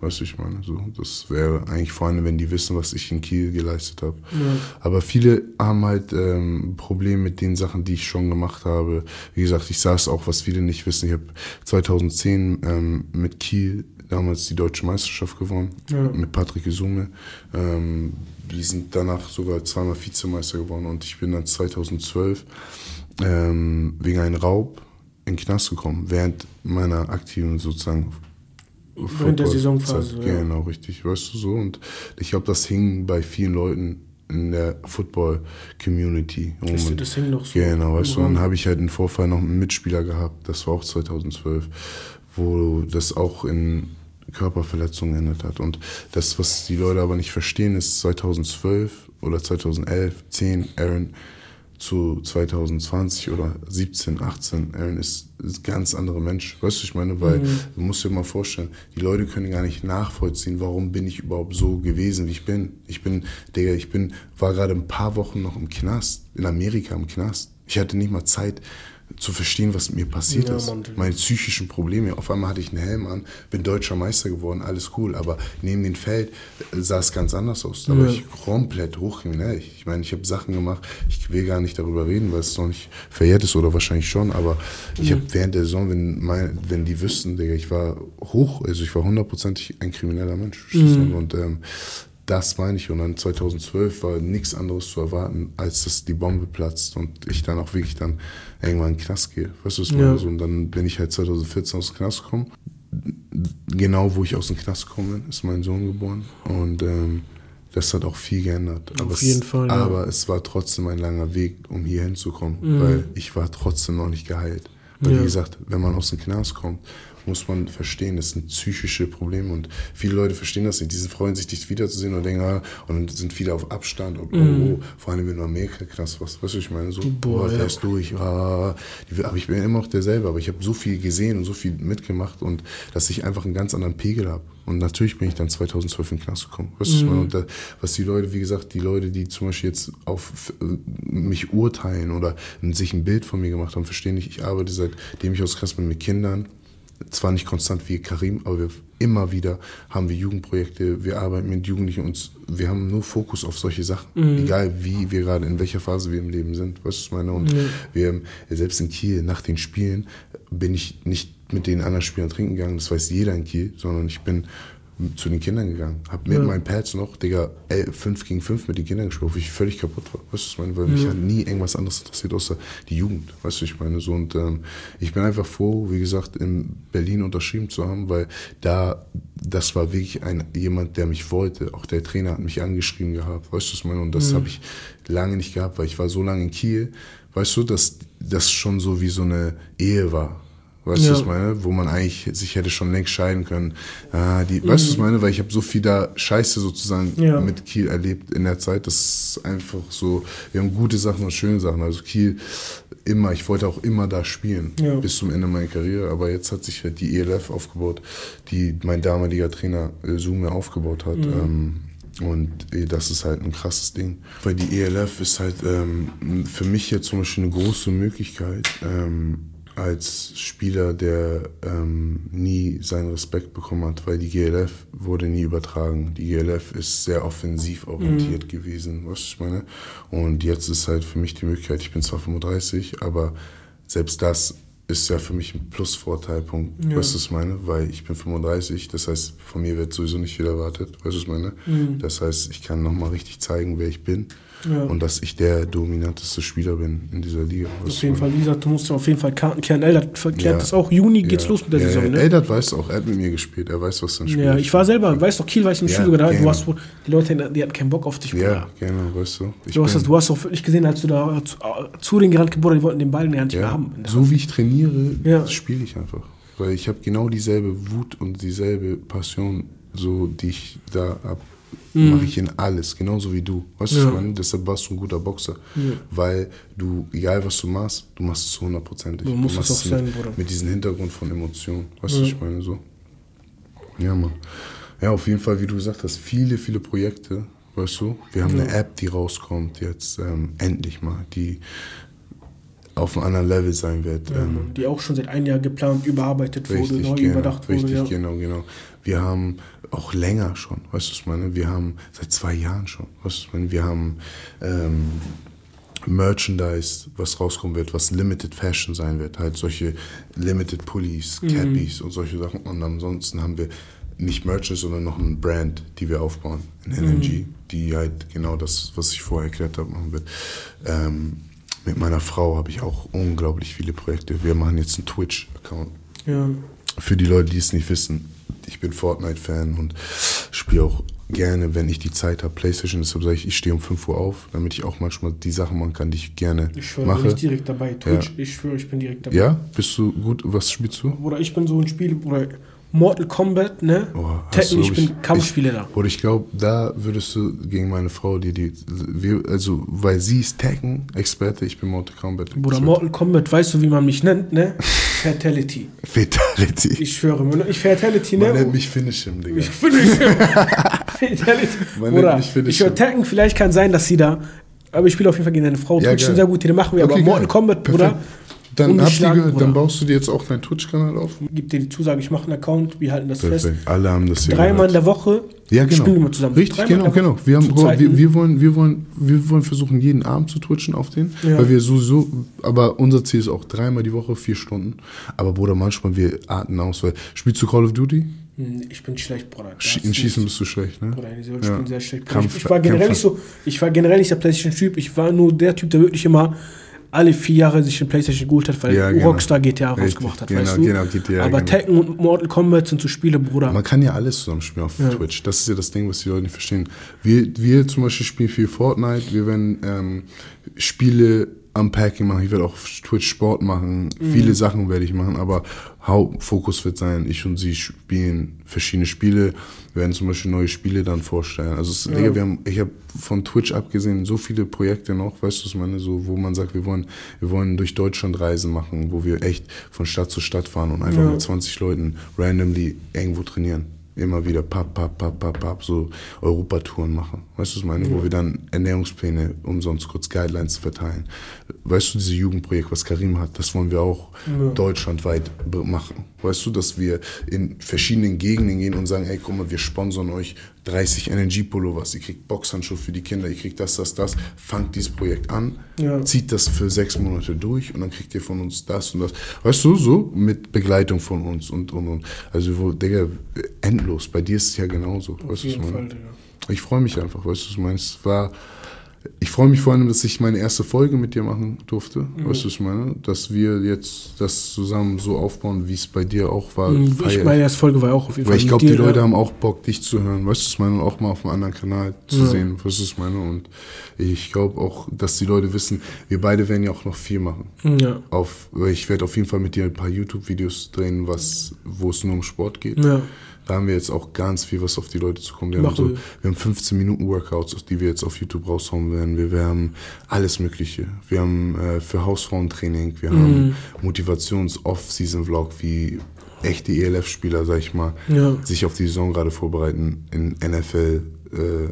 Weißt du, ich meine, so, das wäre eigentlich vor allem, wenn die wissen, was ich in Kiel geleistet habe. Ja. Aber viele haben halt ähm, Probleme mit den Sachen, die ich schon gemacht habe. Wie gesagt, ich saß auch, was viele nicht wissen. Ich habe 2010 ähm, mit Kiel damals die deutsche Meisterschaft gewonnen, ja. mit Patrick Isume. Ähm, die sind danach sogar zweimal Vizemeister geworden und ich bin dann 2012 ähm, wegen einem Raub in den Knast gekommen, während meiner aktiven sozusagen Während der Saisonphase. Ja. Genau, richtig. Weißt du so? Und ich glaube, das hing bei vielen Leuten in der Football-Community. Das, das hing noch so. Genau, weißt du, dann habe ich halt einen Vorfall noch einen Mitspieler gehabt, das war auch 2012, wo das auch in Körperverletzungen endet hat. Und das, was die Leute aber nicht verstehen, ist 2012 oder 2011, 10, Aaron zu 2020 oder 17, 18, Aaron ist, ist ein ganz anderer Mensch. Weißt du, ich meine, weil mhm. du musst dir mal vorstellen, die Leute können gar nicht nachvollziehen, warum bin ich überhaupt so gewesen, wie ich bin. Ich bin, Digga, ich bin, war gerade ein paar Wochen noch im Knast, in Amerika im Knast. Ich hatte nicht mal Zeit, zu verstehen, was mir passiert ja, ist. Meine psychischen Probleme. Auf einmal hatte ich einen Helm an, bin deutscher Meister geworden, alles cool. Aber neben dem Feld äh, sah es ganz anders aus. Da war ich komplett hochkriminell. Ich meine, ich habe Sachen gemacht, ich will gar nicht darüber reden, weil es noch nicht verjährt ist oder wahrscheinlich schon. Aber ich ja. habe während der Saison, wenn, mein, wenn die wüssten, Digga, ich war hoch, also ich war hundertprozentig ein krimineller Mensch. Mhm. Und ähm, das meine ich. Und dann 2012 war nichts anderes zu erwarten, als dass die Bombe platzt und ich dann auch wirklich dann irgendwann in den Knast gehe. Weißt du, was ja. so? Und dann bin ich halt 2014 aus dem Knast gekommen. Genau, wo ich aus dem Knast gekommen bin, ist mein Sohn geboren. Und ähm, das hat auch viel geändert. Aber Auf jeden es, Fall. Ja. Aber es war trotzdem ein langer Weg, um hier hinzukommen, mhm. weil ich war trotzdem noch nicht geheilt. Weil, ja. wie gesagt, wenn man aus dem Knast kommt muss man verstehen, das sind psychische Probleme und viele Leute verstehen das nicht. Die freuen sich, dich wiederzusehen und denken, ah, und dann sind viele auf Abstand, und, mm. oh, vor allem in Amerika, krass, was, weißt du, ich meine, so, boah, ja. ist durch, ah, aber ich bin immer noch derselbe, aber ich habe so viel gesehen und so viel mitgemacht und dass ich einfach einen ganz anderen Pegel habe. Und natürlich bin ich dann 2012 in den Knast gekommen. Weißt du, mm. und da, was die Leute, wie gesagt, die Leute, die zum Beispiel jetzt auf mich urteilen oder sich ein Bild von mir gemacht haben, verstehen nicht, ich arbeite seitdem ich aus Knast bin mit Kindern, zwar nicht konstant wie Karim, aber wir, immer wieder haben wir Jugendprojekte, wir arbeiten mit Jugendlichen und wir haben nur Fokus auf solche Sachen, mhm. egal wie wir gerade, in welcher Phase wir im Leben sind, weißt du, was ich meine? Und mhm. wir, selbst in Kiel, nach den Spielen, bin ich nicht mit den anderen Spielern trinken gegangen, das weiß jeder in Kiel, sondern ich bin zu den Kindern gegangen. Hab mit ja. meinen Pads noch, Digga, 5 gegen 5 mit den Kindern gespielt, wo ich völlig kaputt war. Weißt du, ich meine? Weil ja. mich hat nie irgendwas anderes interessiert, außer die Jugend. Weißt du, ich meine? So, und ähm, ich bin einfach froh, wie gesagt, in Berlin unterschrieben zu haben, weil da, das war wirklich ein, jemand, der mich wollte. Auch der Trainer hat mich angeschrieben gehabt. Weißt du, ich meine? Und das ja. habe ich lange nicht gehabt, weil ich war so lange in Kiel. Weißt du, dass das schon so wie so eine Ehe war. Weißt ja. du, was ich meine? Wo man eigentlich sich hätte schon längst scheiden können. Ah, die, mhm. Weißt du, was ich meine? Weil ich habe so viel da Scheiße sozusagen ja. mit Kiel erlebt in der Zeit. Das ist einfach so, wir haben gute Sachen und schöne Sachen. Also Kiel immer, ich wollte auch immer da spielen, ja. bis zum Ende meiner Karriere. Aber jetzt hat sich halt die ELF aufgebaut, die mein damaliger Trainer äh, Zoom aufgebaut hat. Mhm. Ähm, und das ist halt ein krasses Ding. Weil die ELF ist halt ähm, für mich jetzt zum Beispiel eine große Möglichkeit, ähm, als Spieler, der ähm, nie seinen Respekt bekommen hat, weil die GLF wurde nie übertragen. Die GLF ist sehr offensiv orientiert mhm. gewesen, was ich meine. Und jetzt ist halt für mich die Möglichkeit, ich bin zwar 35, aber selbst das ist ja für mich ein Plusvorteilpunkt, ja. weißt du, was ich meine? Weil ich bin 35, das heißt, von mir wird sowieso nicht viel erwartet, weißt du, was ich meine? Mhm. Das heißt, ich kann nochmal richtig zeigen, wer ich bin. Ja. Und dass ich der dominanteste Spieler bin in dieser Liga. Auf jeden Fall, Lisa, du musst auf jeden Fall Karten kehren. Eldert verkehrt ja. das auch. Juni geht's ja. los mit der Saison, ne? Eldert weiß auch, er hat mit mir gespielt. Er weiß, was dann spielt. Ja, ich war selber, weißt du, Kiel war ich im ja, Spiel da. Du hast, die Leute, die hatten keinen Bock auf dich. Ja, genau, weißt du. Du hast, das, du hast auch wirklich gesehen, als du da zu, zu den gerannt Bruder, die wollten den Ball nicht mehr haben. So wie ich trainiere, spiele ich einfach. Weil ich habe genau dieselbe Wut und dieselbe Passion, so, die ich da habe mhm. mache ich in alles, genauso wie du. Weißt du, ja. ich meine? Deshalb warst du ein guter Boxer. Ja. Weil du, egal was du machst, du machst es zu hundertprozentig. Du musst du es auch sein, mit, Bruder. Mit diesem Hintergrund von Emotionen. Weißt du, ja. ich meine? So. Ja, Mann. Ja, auf jeden Fall, wie du gesagt hast, viele, viele Projekte. Weißt du, wir haben eine App, die rauskommt jetzt ähm, endlich mal, die auf einem anderen Level sein wird. Ja, ähm, die auch schon seit einem Jahr geplant, überarbeitet richtig, wurde, neu genau, überdacht wurde. Richtig, ja. genau, genau. Wir haben auch länger schon, weißt du, was ich meine? Wir haben seit zwei Jahren schon, weißt du, was ich meine? Wir haben ähm, Merchandise, was rauskommen wird, was Limited Fashion sein wird, halt solche Limited Pullis, mhm. Cappies mhm. und solche Sachen. Und ansonsten haben wir nicht Merchandise, sondern noch ein Brand, die wir aufbauen in LNG, mhm. die halt genau das, was ich vorher erklärt habe, machen wird. Ähm, mit meiner Frau habe ich auch unglaublich viele Projekte. Wir machen jetzt einen Twitch-Account. Ja. Für die Leute, die es nicht wissen, ich bin Fortnite-Fan und spiele auch gerne, wenn ich die Zeit habe, Playstation. Deshalb sage ich, ich stehe um 5 Uhr auf, damit ich auch manchmal die Sachen machen kann, die ich gerne ich schwöre, mache. Ich bin direkt dabei. Twitch, ja. ich schwöre, ich bin direkt dabei. Ja? Bist du gut? Was spielst du? Oder ich bin so ein Spiel, oder Mortal Kombat, ne? Oh, Tekken, ich bin Kampfspieler da. Oder ich glaube, da würdest du gegen meine Frau, die die, also, weil sie ist Tekken-Experte, ich bin Mortal Kombat. -Experte. Bruder, Mortal Kombat, weißt du, wie man mich nennt, ne? Fatality. Fatality. Ich schwöre, ich Fatality, ne? Man nennt mich Finish him, Digga. Ich Finish him. Fatality. Man Bruder, nennt mich Finish Ich höre Tekken, vielleicht kann sein, dass sie da, aber ich spiele auf jeden Fall gegen deine Frau. Ja, Twitch schon sehr gut, die machen wir, okay, aber Mortal Kombat, Bruder. Dann, die, dann, baust du dir jetzt auch deinen Twitch-Kanal auf? Gib dir die Zusage, ich mache einen Account, wir halten das Perfekt. fest. Alle haben das hier Dreimal in der Woche ja, genau. spielen wir zusammen. Richtig, genau, genau. Wir, haben, wir, wir, wollen, wir, wollen, wir wollen versuchen, jeden Abend zu twitchen auf den. Ja. Weil wir sowieso, aber unser Ziel ist auch dreimal die Woche, vier Stunden. Aber Bruder, manchmal wir arten aus, weil spielst du Call of Duty? Hm, ich bin schlecht, Bruder. In Schießen bist du schlecht, ne? Bruder, ja. bin sehr schlecht. Kampf, ich, ich, war generell nicht so, ich war generell nicht der PlayStation-Typ. Ich war nur der Typ, der wirklich immer alle vier Jahre sich eine Playstation geholt hat, weil ja, genau. Rockstar GTA Richtig, rausgemacht hat, genau, weißt du? Genau, GTA, Aber genau. Tekken und Mortal Kombat sind so Spiele, Bruder. Man kann ja alles zusammen spielen auf ja. Twitch. Das ist ja das Ding, was die Leute nicht verstehen. Wir, wir zum Beispiel spielen viel Fortnite, wir werden ähm, Spiele Unpacking machen, ich werde auch Twitch Sport machen, mhm. viele Sachen werde ich machen, aber Hauptfokus wird sein, ich und sie spielen verschiedene Spiele, werden zum Beispiel neue Spiele dann vorstellen. Also es, ja. Digga, wir haben, ich habe von Twitch abgesehen so viele Projekte noch, weißt du, was ich meine, so, wo man sagt, wir wollen, wir wollen durch Deutschland Reisen machen, wo wir echt von Stadt zu Stadt fahren und einfach ja. mit 20 Leuten randomly irgendwo trainieren immer wieder papp, papp, papp, papp, papp, so Europatouren machen. Weißt du, was ich meine? Ja. Wo wir dann Ernährungspläne umsonst kurz Guidelines verteilen. Weißt du, dieses Jugendprojekt, was Karim hat, das wollen wir auch ja. deutschlandweit machen. Weißt du, dass wir in verschiedenen Gegenden gehen und sagen, ey, guck mal, wir sponsern euch 30 Energy-Pullovers, ihr kriegt Boxhandschuhe für die Kinder, ihr kriegt das, das, das. Fangt dieses Projekt an, ja. zieht das für sechs Monate durch und dann kriegt ihr von uns das und das. Weißt du, so mit Begleitung von uns und, und, und. Also, wo, Digga, endlos. Bei dir ist es ja genauso. Auf weißt jeden Fall, Digga. Ich freue mich einfach, weißt du, ich meine, es war ich freue mich vor allem, dass ich meine erste Folge mit dir machen durfte. Mhm. Weißt du, was ich meine? Dass wir jetzt das zusammen so aufbauen, wie es bei dir auch war. Mhm, ich, meine erste Folge war auch auf jeden Fall. Weil ich glaube, die Leute ja. haben auch Bock, dich zu hören. Weißt du, was ich meine? Und auch mal auf einem anderen Kanal zu ja. sehen. Weißt du, was ich meine? Und ich glaube auch, dass die Leute wissen, wir beide werden ja auch noch viel machen. Ja. Auf, ich werde auf jeden Fall mit dir ein paar YouTube-Videos drehen, was, wo es nur um Sport geht. Ja. Da haben wir jetzt auch ganz viel, was auf die Leute zu kommen. Wir haben, so, wir haben 15 Minuten Workouts, die wir jetzt auf YouTube raushauen werden. Wir, wir haben alles Mögliche. Wir haben äh, für Hausfrauentraining, wir mhm. haben Motivations-Off-Season-Vlog, wie echte ELF-Spieler, sag ich mal, ja. sich auf die Saison gerade vorbereiten in NFL, äh,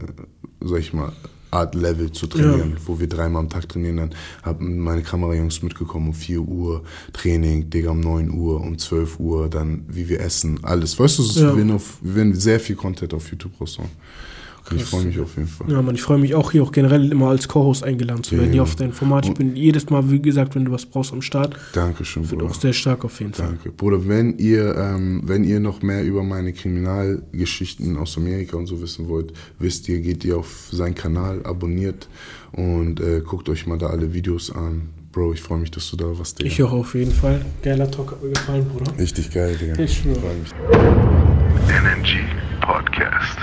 sag ich mal, Art Level zu trainieren, ja. wo wir dreimal am Tag trainieren. Dann haben meine Kamerajungs mitgekommen um 4 Uhr Training, Digga um 9 Uhr, um 12 Uhr, dann wie wir essen, alles. Weißt du, ja. wir, werden auf, wir werden sehr viel Content auf YouTube raushauen. Ich freue mich auf jeden Fall. Ja, man, ich freue mich auch hier auch generell immer als Co-Host eingeladen zu werden, ja, hier auf dein Format. Ich bin jedes Mal, wie gesagt, wenn du was brauchst am Start. Dankeschön, Bruder. auch sehr stark auf jeden Fall. Danke. Bruder, wenn ihr, ähm, wenn ihr noch mehr über meine Kriminalgeschichten aus Amerika und so wissen wollt, wisst ihr, geht ihr auf seinen Kanal, abonniert und äh, guckt euch mal da alle Videos an. Bro, ich freue mich, dass du da warst, Digga. Ich auch auf jeden Fall. Geiler Talk hat mir gefallen, Bruder. Richtig geil, Digga. Ich schwöre. NNG Podcast.